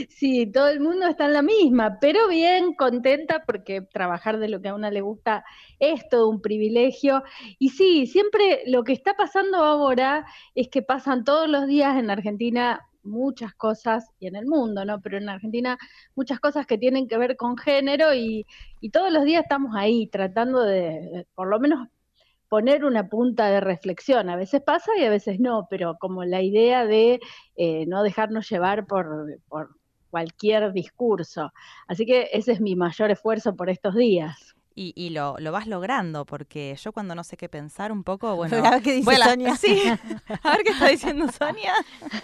sí, todo el mundo está en la misma, pero bien contenta porque trabajar de lo que a una le gusta es todo un privilegio. Y sí, siempre lo que está pasando ahora es que pasan todos los días en Argentina muchas cosas, y en el mundo, ¿no? Pero en Argentina muchas cosas que tienen que ver con género y, y todos los días estamos ahí tratando de, por lo menos poner una punta de reflexión. A veces pasa y a veces no, pero como la idea de eh, no dejarnos llevar por, por cualquier discurso. Así que ese es mi mayor esfuerzo por estos días. Y, y lo, lo vas logrando, porque yo cuando no sé qué pensar un poco, (laughs) bueno... A ver qué dice Sonia. (laughs) Sí, a ver qué está diciendo Sonia.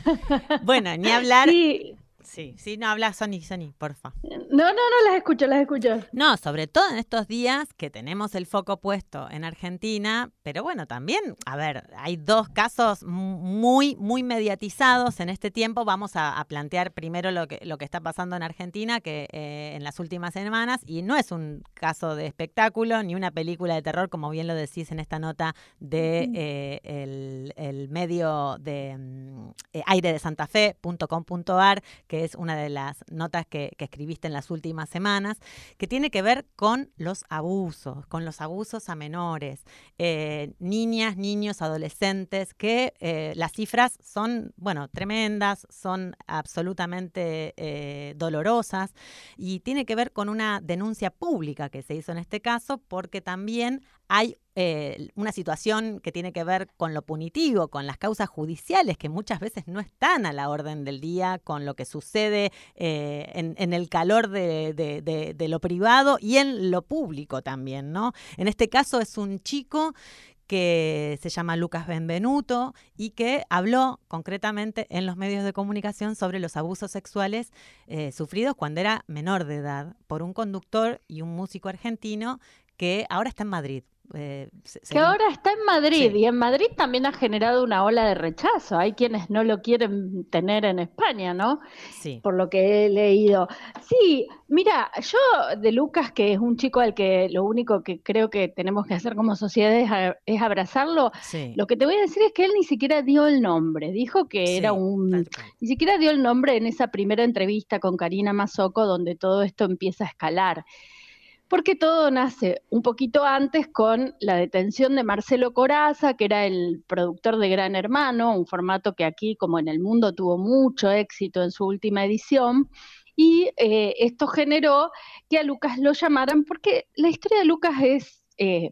(laughs) Bueno, ni hablar. Sí, Sí, sí, no habla Sony, Sony, porfa. no, no, no las escucho, las escucho. No, sobre todo en estos días que tenemos el foco puesto en Argentina, pero bueno, también, a ver, hay dos casos mu- muy, muy mediatizados en este tiempo. Vamos a, a plantear primero lo que, lo que está pasando en Argentina, que eh, en las últimas semanas, y no es un caso de espectáculo ni una película de terror, como bien lo decís en esta nota de eh, el, el medio de mm, eh, aire de Santa Fe.com.ar, que es una de las notas que, escribiste en las últimas semanas, que tiene que ver con los abusos, con los abusos a menores, eh, niñas, niños, adolescentes, que eh, las cifras son, bueno, tremendas, son absolutamente eh, dolorosas y tiene que ver con una denuncia pública que se hizo en este caso porque también hay eh, una situación que tiene que ver con lo punitivo, con las causas judiciales, que muchas veces no están a la orden del día, con lo que sucede eh, en, el calor de lo privado y en lo público también, ¿no? En este caso es un chico que se llama Lucas Benvenuto y que habló concretamente en los medios de comunicación sobre los abusos sexuales eh, sufridos cuando era menor de edad por un conductor y un músico argentino que ahora está en Madrid. Eh, se- Que según- ahora está en Madrid Sí. y en Madrid también ha generado una ola de rechazo. Hay quienes no lo quieren tener en España, ¿no? Sí. Por lo que he leído. Sí, mira, yo de Lucas, que es un chico al que lo único que creo que tenemos que hacer como sociedad es, a- es abrazarlo, Sí. lo que te voy a decir es que él ni siquiera dio el nombre. Dijo que era un ni siquiera dio el nombre en esa primera entrevista con Karina Mazoco, donde todo esto empieza a escalar. Porque todo nace un poquito antes con la detención de Marcelo Coraza, que era el productor de Gran Hermano, un formato que aquí, como en el mundo, tuvo mucho éxito en su última edición. Y eh, esto generó que a Lucas lo llamaran, porque la historia de Lucas es eh,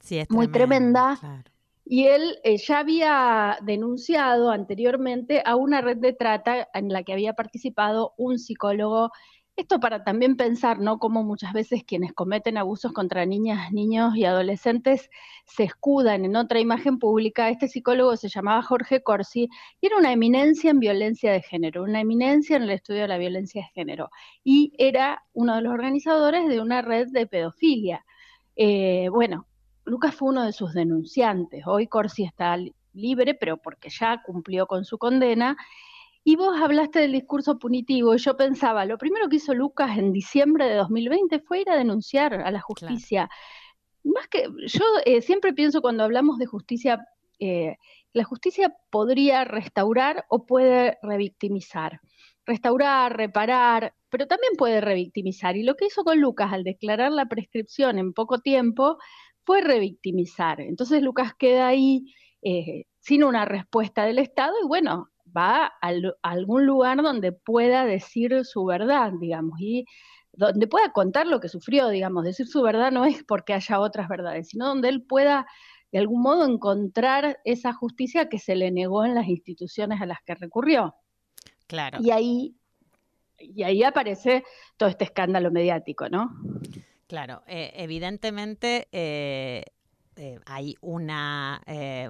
Sí, es muy tremenda. claro. y él eh, ya había denunciado anteriormente a una red de trata en la que había participado un psicólogo. Esto para también pensar, ¿no? Cómo muchas veces quienes cometen abusos contra niñas, niños y adolescentes se escudan en otra imagen pública. Este psicólogo se llamaba Jorge Corsi y era una eminencia en violencia de género, una eminencia en el estudio de la violencia de género. Y era uno de los organizadores de una red de pedofilia. Eh, bueno, Lucas fue uno de sus denunciantes. Hoy Corsi está li- libre, pero porque ya cumplió con su condena. Y vos hablaste del discurso punitivo y yo pensaba, lo primero que hizo Lucas en diciembre de 2020 fue ir a denunciar a la justicia. Más que yo eh, siempre pienso cuando hablamos de justicia, eh, la justicia podría restaurar o puede revictimizar. Restaurar, reparar, pero también puede revictimizar. Y lo que hizo con Lucas al declarar la prescripción en poco tiempo fue revictimizar. Entonces Lucas queda ahí eh, sin una respuesta del Estado y bueno, va a algún lugar donde pueda decir su verdad, digamos, y donde pueda contar lo que sufrió, digamos, decir su verdad no es porque haya otras verdades, sino donde él pueda de algún modo encontrar esa justicia que se le negó en las instituciones a las que recurrió. Claro. Y ahí, y ahí aparece todo este escándalo mediático, ¿no? Claro, eh, evidentemente eh, eh, hay una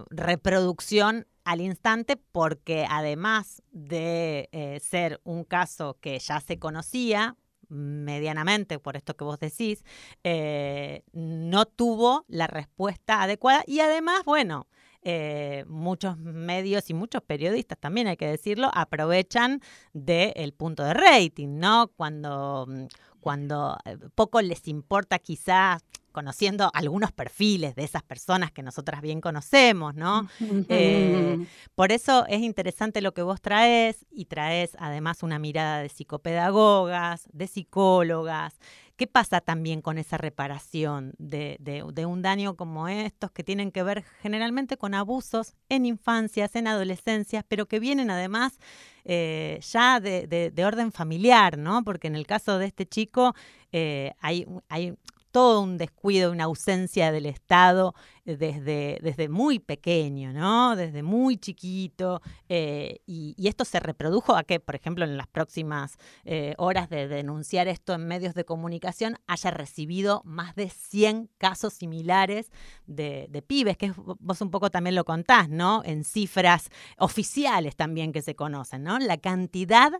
reproducción al instante porque además de eh, ser un caso que ya se conocía medianamente, por esto que vos decís, eh, no tuvo la respuesta adecuada y además, bueno, eh, muchos medios y muchos periodistas también, hay que decirlo, aprovechan del punto de rating, ¿no? Cuando, mm, cuando poco les importa quizás conociendo algunos perfiles de esas personas que nosotras bien conocemos, ¿no? Eh, por eso es interesante lo que vos traes y traes además una mirada de psicopedagogas, de psicólogas. ¿Qué pasa también con esa reparación de, de- de un daño como estos que tienen que ver generalmente con abusos en infancias, en adolescencias, pero que vienen además eh, ya de, de- de orden familiar, ¿no? Porque en el caso de este chico eh, hay, hay todo un descuido, una ausencia del Estado desde, desde muy pequeño, ¿no? Desde muy chiquito. eh, y, esto se reprodujo a que, por ejemplo, en las próximas eh, horas de denunciar esto en medios de comunicación, haya recibido más de 100 casos similares de, de pibes, que vos un poco también lo contás, ¿no? En cifras oficiales también que se conocen, ¿no? La cantidad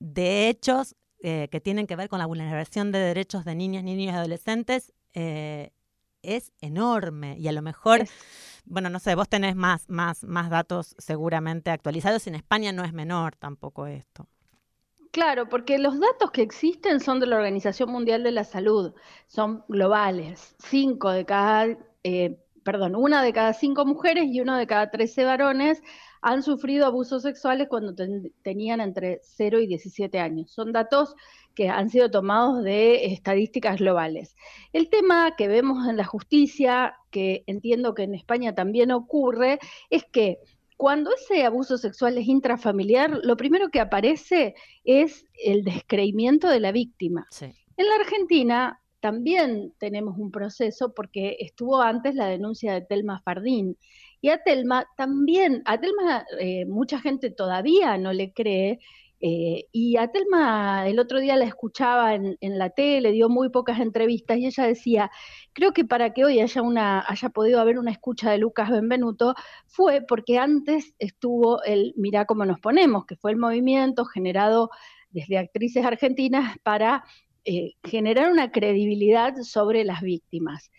de hechos eh, que tienen que ver con la vulneración de derechos de niñas, niños y adolescentes eh, es enorme y a lo mejor, Es- bueno, no sé, vos tenés más, más, más datos seguramente actualizados. En España no es menor tampoco esto. Claro, porque los datos que existen son de la Organización Mundial de la Salud, son globales. Cinco de cada, eh, perdón, una de cada cinco mujeres y uno de cada trece varones han sufrido abusos sexuales cuando ten- tenían entre 0 y 17 años. Son datos que han sido tomados de estadísticas globales. El tema que vemos en la justicia, que entiendo que en España también ocurre, es que cuando ese abuso sexual es intrafamiliar, lo primero que aparece es el descreimiento de la víctima. Sí. En la Argentina también tenemos un proceso porque estuvo antes la denuncia de Telma Fardín. Y a Telma también, a Telma eh, mucha gente todavía no le cree, eh, y a Telma el otro día la escuchaba en, la tele, dio muy pocas entrevistas y ella decía, creo que para que hoy haya, una, haya podido haber una escucha de Lucas Benvenuto fue porque antes estuvo el Mirá cómo nos ponemos, que fue el movimiento generado desde actrices argentinas para eh, generar una credibilidad sobre las víctimas.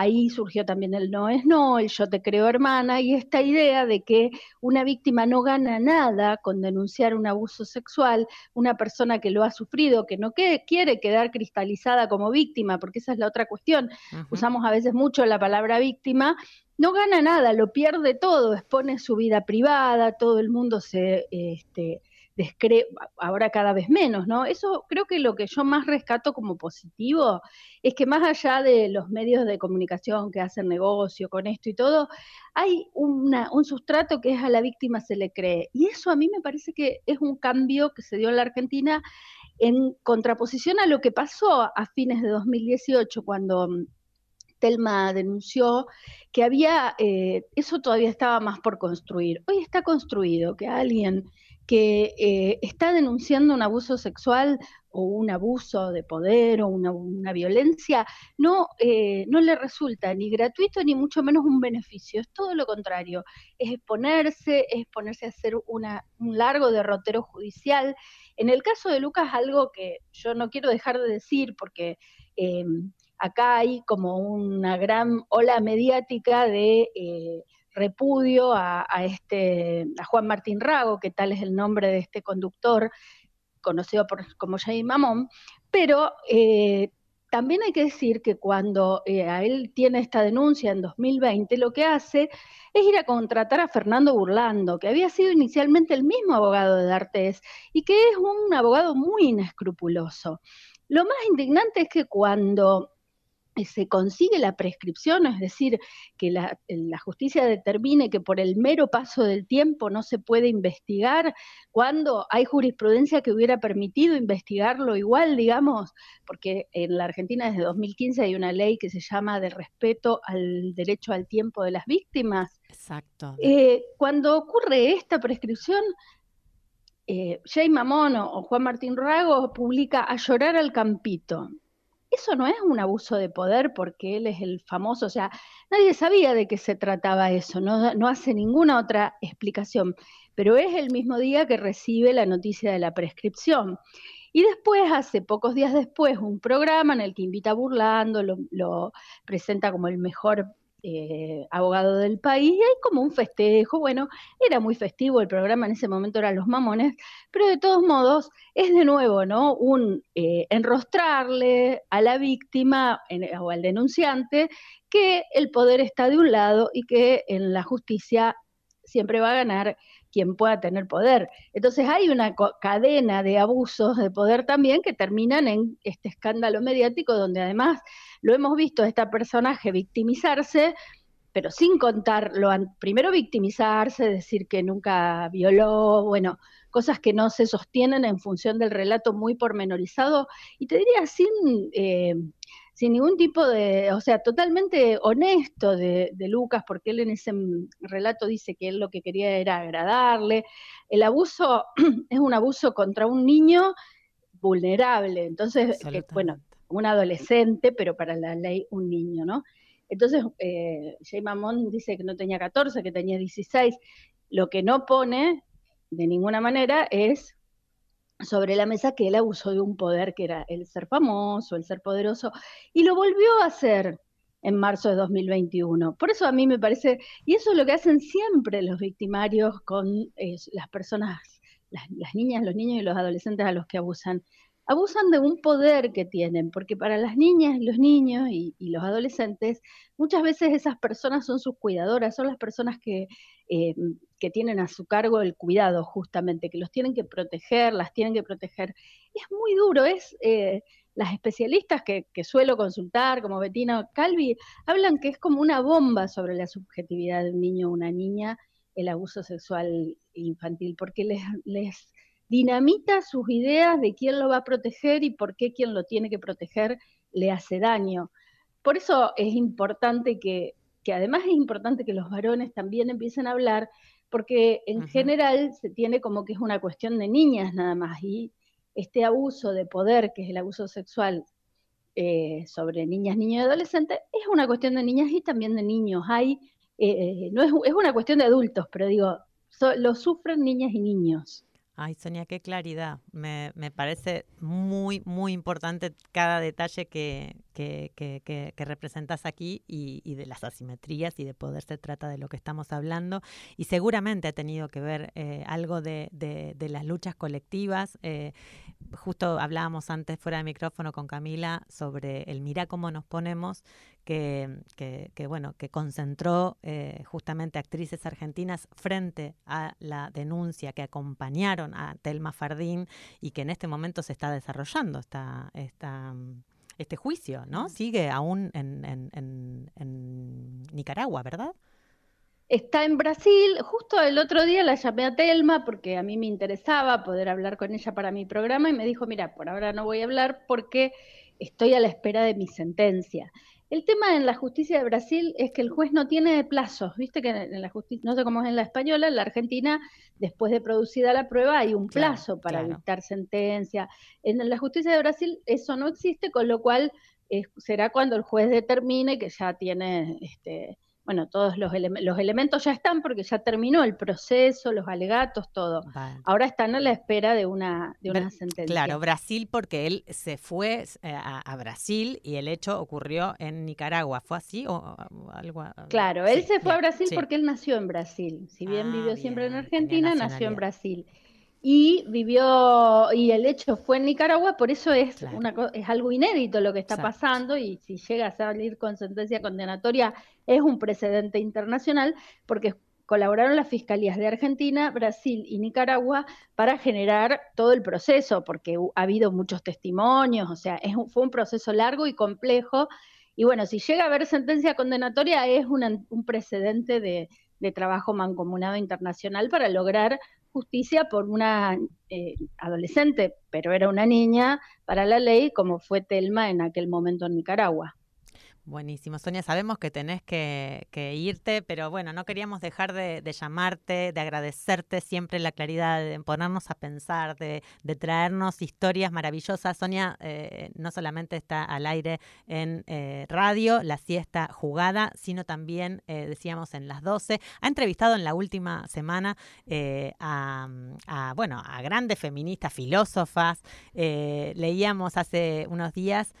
Ahí surgió también el no es no, el yo te creo hermana y esta idea de que una víctima no gana nada con denunciar un abuso sexual, una persona que lo ha sufrido, que no quiere quedar cristalizada como víctima, porque esa es la otra cuestión. Usamos a veces mucho la palabra víctima, no gana nada, lo pierde todo, expone su vida privada, todo el mundo se este, ahora cada vez menos, ¿no? Eso creo que lo que yo más rescato como positivo es que más allá de los medios de comunicación que hacen negocio con esto y todo, hay un sustrato que es a la víctima se le cree. Y eso a mí me parece que es un cambio que se dio en la Argentina en contraposición a lo que pasó a fines de 2018 cuando mm, Telma denunció que había, eh, eso todavía estaba más por construir. Hoy está construido que alguien que eh, está denunciando un abuso sexual o un abuso de poder o una, violencia, no, eh, no le resulta ni gratuito ni mucho menos un beneficio, es todo lo contrario, es exponerse, es ponerse a hacer una, un largo derrotero judicial. En el caso de Lucas, algo que yo no quiero dejar de decir porque... Eh, acá hay como una gran ola mediática de repudio a, este, a Juan Martín Rago, que tal es el nombre de este conductor, conocido como Jay Mamón, pero eh, también hay que decir que cuando eh, a él tiene esta denuncia en 2020, lo que hace es ir a contratar a Fernando Burlando, que había sido inicialmente el mismo abogado de D'Artés y que es un abogado muy inescrupuloso. Lo más indignante es que cuando se consigue la prescripción, es decir, que la, justicia determine que por el mero paso del tiempo no se puede investigar, cuando hay jurisprudencia que hubiera permitido investigarlo igual, digamos, porque en la Argentina desde 2015 hay una ley que se llama de respeto al derecho al tiempo de las víctimas. Exacto. Eh, cuando ocurre esta prescripción, eh, Jay Mamón o Juan Martín Rago publica A llorar al campito eso no es un abuso de poder porque él es el famoso, o sea, nadie sabía de qué se trataba eso, no, no hace ninguna otra explicación, pero es el mismo día que recibe la noticia de la prescripción. Y después, hace pocos días después, un programa en el que invita a Burlando, lo, lo presenta como el mejor eh, abogado del país, y hay como un festejo, bueno, era muy festivo el programa, en ese momento eran los mamones, pero de todos modos es de nuevo, ¿no? Un eh, enrostrarle a la víctima o al denunciante que el poder está de un lado y que en la justicia siempre va a ganar quien pueda tener poder. Entonces hay una cadena de abusos de poder también que terminan en este escándalo mediático donde además lo hemos visto a este personaje victimizarse, pero sin contar lo primero victimizarse, decir que nunca violó, bueno, cosas que no se sostienen en función del relato muy pormenorizado y te diría sin eh, sin ningún tipo de, o sea, totalmente honesto de, Lucas, porque él en ese relato dice que él lo que quería era agradarle. El abuso (clears throat) es un abuso contra un niño vulnerable, entonces, eh, bueno, un adolescente, pero para la ley un niño, ¿no? Entonces, eh, Jay Mamón dice que no tenía 14, que tenía 16. Lo que no pone de ninguna manera es sobre la mesa que él abusó de un poder que era el ser famoso, el ser poderoso, y lo volvió a hacer en marzo de 2021. Por eso a mí me parece, y eso es lo que hacen siempre los victimarios con eh, las personas, las, niñas, los niños y los adolescentes a los que abusan. Abusan de un poder que tienen, porque para las niñas los niños y, los adolescentes, muchas veces esas personas son sus cuidadoras, son las personas que eh, que tienen a su cargo el cuidado, justamente, que los tienen que proteger, las tienen que proteger. Es muy duro, es eh, las especialistas que, suelo consultar, como Bettina Calvi, hablan que es como una bomba sobre la subjetividad de un niño o una niña el abuso sexual infantil, porque les dinamita sus ideas de quién lo va a proteger y por qué quién lo tiene que proteger le hace daño. Por eso es importante que, que además es importante que los varones también empiecen a hablar, porque en general se tiene como que es una cuestión de niñas nada más, y este abuso de poder, que es el abuso sexual eh, sobre niñas, niños y adolescentes, es una cuestión de niñas y también de niños. Hay, eh, no es, es, una cuestión de adultos, pero digo, lo sufren niñas y niños. Ay, Sonia, qué claridad. Me, me parece muy, muy importante cada detalle que, que, que, representas aquí y, y, de las asimetrías y de poder se trata de lo que estamos hablando. Y seguramente ha tenido que ver eh, algo de, de, de, las luchas colectivas. Eh, justo hablábamos antes fuera de micrófono con Camila sobre el mira cómo nos ponemos, que, que, que, bueno, que concentró eh, justamente actrices argentinas frente a la denuncia que acompañaron a Telma Fardín y que en este momento se está desarrollando esta, esta, este juicio, ¿no? Sigue aún en, en, en, en Nicaragua, ¿verdad? Está en Brasil. Justo el otro día la llamé a Telma porque a mí me interesaba poder hablar con ella para mi programa y me dijo, mira, por ahora no voy a hablar porque estoy a la espera de mi sentencia. El tema en la justicia de Brasil es que el juez no tiene plazos, viste que en la justicia, no sé cómo es en la española, en la Argentina, después de producida la prueba hay un plazo claro, para claro. dictar sentencia. En la justicia de Brasil eso no existe, con lo cual eh, será cuando el juez determine que ya tiene este, bueno, todos los, ele los, elementos ya están porque ya terminó el proceso, los alegatos, todo. Vale. Ahora están a la espera de una, de una sentencia. Claro, Brasil porque él se fue eh, a, a, Brasil y el hecho ocurrió en Nicaragua. ¿Fue así o, o algo? Claro, él se fue bien, a Brasil sí. porque él nació en Brasil. Si bien ah, vivió bien, siempre en Argentina, nació en Brasil y vivió, y el hecho fue en Nicaragua, por eso es, claro. una, es algo inédito lo que está Exacto. pasando y si llega a salir con sentencia condenatoria es un precedente internacional porque colaboraron las fiscalías de Argentina, Brasil y Nicaragua para generar todo el proceso, porque ha habido muchos testimonios, o sea, es un, fue un proceso largo y complejo. Y bueno, si llega a haber sentencia condenatoria es una, un precedente de, de trabajo mancomunado internacional para lograr justicia por una eh, adolescente, pero era una niña para la ley, como fue Telma en aquel momento en Nicaragua. Buenísimo. Sonia, sabemos que tenés que, que irte, pero bueno, no queríamos dejar de, de, llamarte, de agradecerte siempre la claridad, de ponernos a pensar, de, de traernos historias maravillosas. Sonia eh, no solamente está al aire en eh, radio, la siesta jugada, sino también, eh, decíamos, en las 12. Ha entrevistado en la última semana a, bueno, a grandes feministas, filósofas. Leíamos hace unos días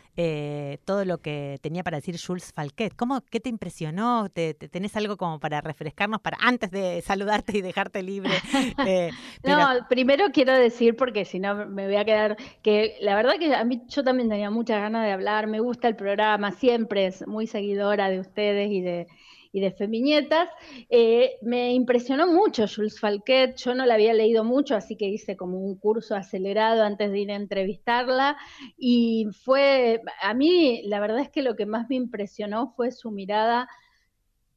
todo lo que tenía para decir Jules Falquet. ¿Cómo, ¿Qué te impresionó? ¿Te, te, tenés algo como para refrescarnos para antes de (laughs) saludarte y dejarte libre? (laughs) Eh, pero... No, primero quiero decir, porque si no me voy a quedar, que la verdad que a mí yo también tenía muchas ganas de hablar, me gusta el programa, siempre es muy seguidora de ustedes y de, y de Femiñetas. Eh, me impresionó mucho Jules Falquet, yo no la había leído mucho, así que hice como un curso acelerado antes de ir a entrevistarla y fue, a mí la verdad es que lo que más me impresionó fue su mirada.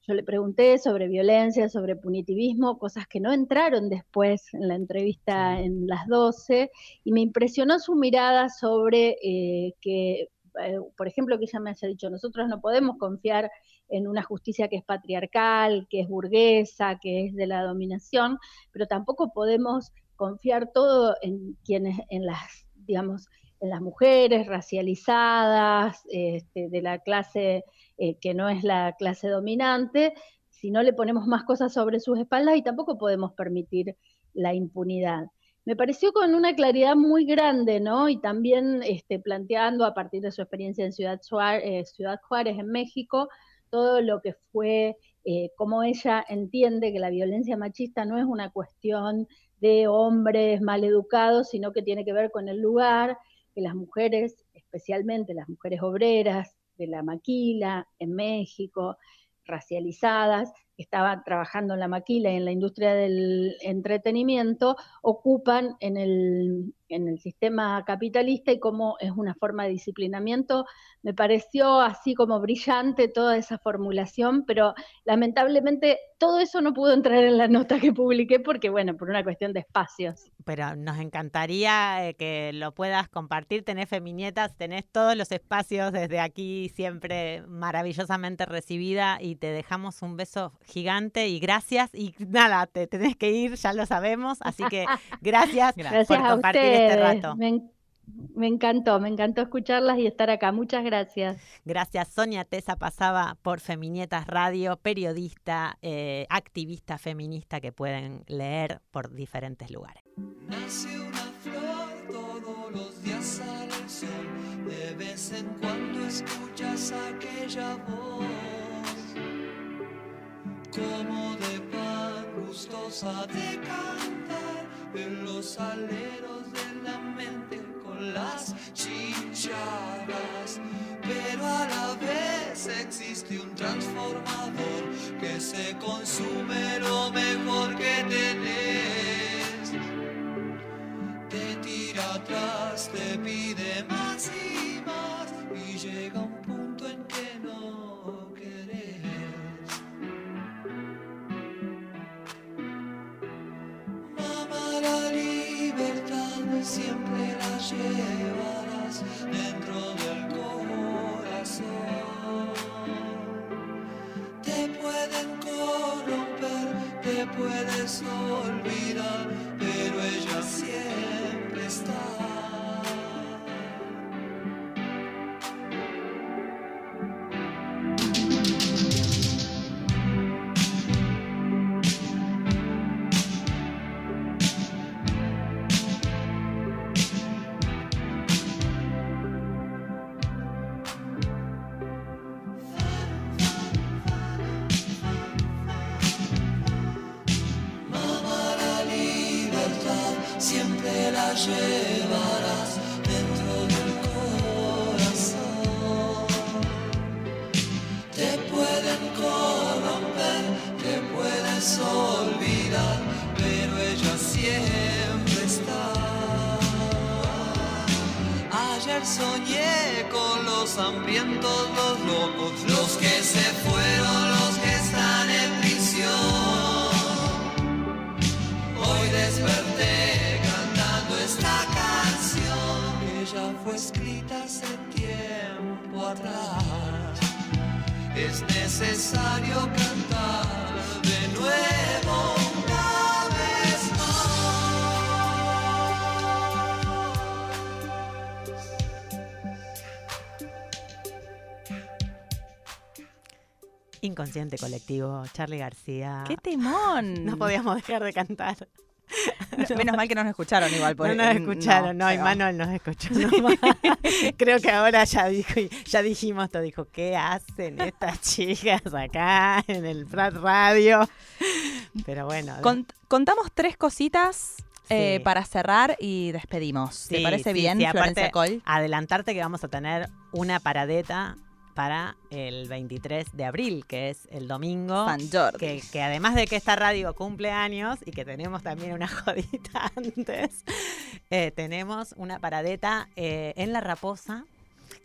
Yo le pregunté sobre violencia, sobre punitivismo, cosas que no entraron después en la entrevista en las 12, y me impresionó su mirada sobre eh, que, eh, por ejemplo, que ella me haya dicho, nosotros no podemos confiar en una justicia que es patriarcal, que es burguesa, que es de la dominación, pero tampoco podemos confiar todo en quienes, en las, digamos, en las mujeres racializadas, este, de la clase eh, que no es la clase dominante, si no le ponemos más cosas sobre sus espaldas y tampoco podemos permitir la impunidad. Me pareció con una claridad muy grande, ¿no? Y también este, planteando a partir de su experiencia en Ciudad eh, Ciudad Juárez en México, todo lo que fue, eh, cómo ella entiende que la violencia machista no es una cuestión de hombres mal educados, sino que tiene que ver con el lugar, que las mujeres, especialmente las mujeres obreras de la maquila en México, racializadas, que estaban trabajando en la maquila y en la industria del entretenimiento, ocupan en el, en el sistema capitalista y cómo es una forma de disciplinamiento. Me pareció así como brillante toda esa formulación, pero lamentablemente todo eso no pudo entrar en la nota que publiqué porque, bueno, por una cuestión de espacios. Pero nos encantaría eh, que lo puedas compartir. Tenés Feminietas, tenés todos los espacios desde aquí, siempre maravillosamente recibida y te dejamos un beso gigante y gracias. Y nada, te tenés que ir, ya lo sabemos. Así que (laughs) gracias, Gracias por a compartir este rato. Me, en- me encantó, me encantó escucharlas y estar acá. Muchas gracias. Gracias. Sonia Tesa pasaba por Feminietas Radio, periodista, eh, activista feminista que pueden leer por diferentes lugares. Nace una flor, todos los días el sol. De vez en cuando escuchas aquella voz, como de pan gustosa de cantar en los aleros de la mente con las chinchadas. Pero a la vez existe un transformador que se consume lo mejor que tenés te tira atrás, te pide más y más y llega un Inconsciente colectivo, Charlie García. ¡Qué temón! (laughs) No podíamos dejar de cantar. (laughs) Menos mal que nos escucharon igual. No por- nos escucharon, no, y pero- Manuel nos escuchó (laughs) nomás. Creo que ahora ya dijo, ya dijimos todo, dijo, ¿qué hacen estas chicas acá en el Prat Radio? Pero bueno. Cont- contamos tres cositas eh, Sí. para cerrar y despedimos. ¿Te Sí, parece sí, bien, sí, Florencia aparte, Col? Adelantarte que vamos a tener una paradeta para el 23 de abril, que es el domingo. San Jordi. Que, que además de que esta radio cumple años y que tenemos también una (laughs) jodita antes, eh, tenemos una paradeta eh, en La Raposa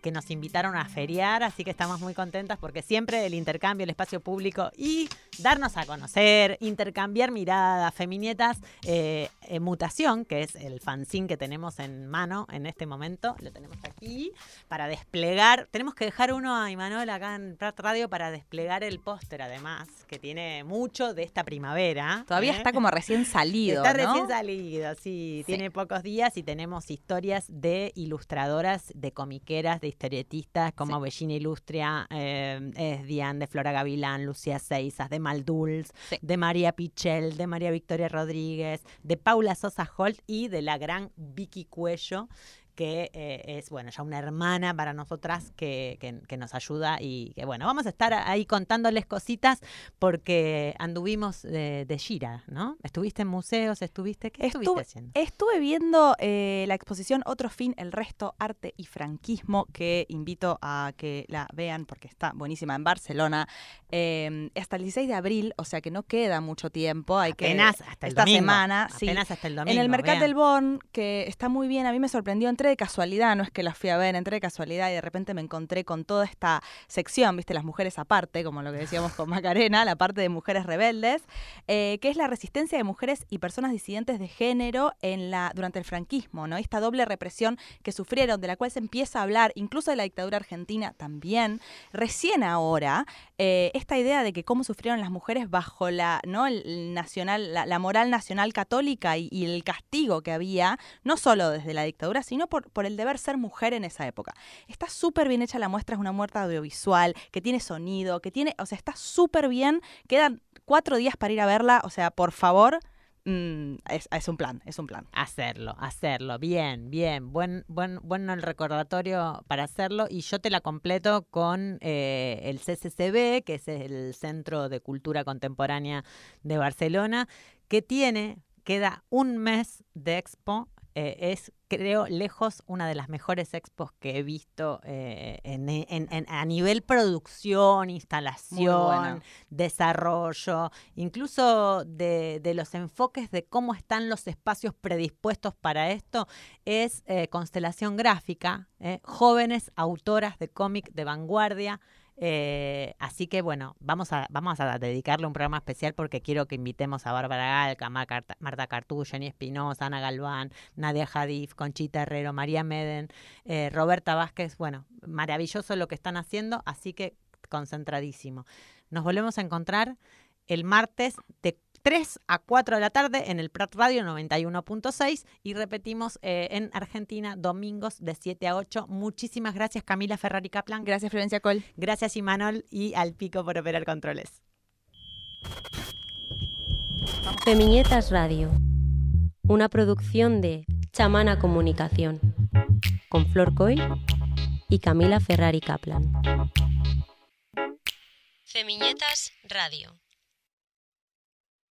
que nos invitaron a feriar, así que estamos muy contentas porque siempre el intercambio, el espacio público y darnos a conocer, intercambiar miradas, feminietas, eh, eh, mutación, que es el fanzine que tenemos en mano en este momento, lo tenemos aquí, para desplegar, tenemos que dejar uno a Imanuel acá en Prat Radio para desplegar el póster además, que tiene mucho de esta primavera. Todavía ¿eh? está como recién (laughs) salido, Está ¿no? recién salido, sí, Tiene pocos días y tenemos historias de ilustradoras, de comiqueras, de historietistas como Bellina Ilustria, eh, es Diane, de Flora Gavilán, Lucía Seizas, de Malduls, Sí. de María Pichel, de María Victoria Rodríguez, de Paula Sosa Holt y de la gran Vicky Cuello que eh, es, bueno, ya una hermana para nosotras que, que- que nos ayuda y que, bueno, vamos a estar ahí contándoles cositas porque anduvimos de, de gira, ¿no? Estuviste en museos, estuviste, ¿qué estuviste haciendo? estuve viendo eh, la exposición Otro Fin, el Resto, Arte y Franquismo, que invito a que la vean porque está buenísima en Barcelona. eh, hasta el 16 de abril, o sea que no queda mucho tiempo. Hay Apenas que, hasta el esta domingo. semana, sí. Apenas hasta el domingo. En el Mercat vean. del Bon, que está muy bien, a mí me sorprendió, de casualidad, no es que la fui a ver, entré de casualidad y de repente me encontré con toda esta sección, viste, las mujeres aparte, como lo que decíamos con Macarena, la parte de mujeres rebeldes, eh, que es la resistencia de mujeres y personas disidentes de género en la, durante el franquismo, ¿no? Esta doble represión que sufrieron, de la cual se empieza a hablar, incluso de la dictadura argentina también, recién ahora, eh, esta idea de que cómo sufrieron las mujeres bajo la, ¿no? el- nacional, la moral nacional católica y, y el castigo que había, no solo desde la dictadura, sino por, por el deber ser mujer en esa época. Está súper bien hecha la muestra, es una muestra audiovisual, que tiene sonido, que tiene, o sea, está súper bien. Quedan cuatro días para ir a verla, o sea, por favor, mm, es, un plan, es un plan. Hacerlo, hacerlo. Bien, bien. Buen, buen, bueno el recordatorio para hacerlo. Y yo te la completo con eh, el CCCB, que es el Centro de Cultura Contemporánea de Barcelona, que tiene, queda un mes de expo. Eh, es, creo, lejos una de las mejores expos que he visto eh, en, en- en- a nivel producción, instalación, desarrollo, incluso de, de los enfoques de cómo están los espacios predispuestos para esto, es eh, Constelación Gráfica, jóvenes autoras de cómic de vanguardia. Eh, así que bueno, vamos a, vamos a dedicarle un programa especial porque quiero que invitemos a Bárbara Galca, Marta, Cartú, Jenny Espinosa, Ana Galván, Nadia Hadif, Conchita Herrero, María Meden, eh, Roberta Vázquez. Bueno, maravilloso lo que están haciendo, así que concentradísimo. Nos volvemos a encontrar el martes de 3 a 4 de la tarde en el Prat Radio 91.6 y repetimos eh, en Argentina domingos de 7 a 8. Muchísimas gracias Camila Ferrari Kaplan. Gracias, Florencia Col. Gracias Imanol y al pico por operar controles. Femiñetas Radio, una producción de Chamana Comunicación, con Flor Coy y Camila Ferrari Kaplan. Femiñetas Radio.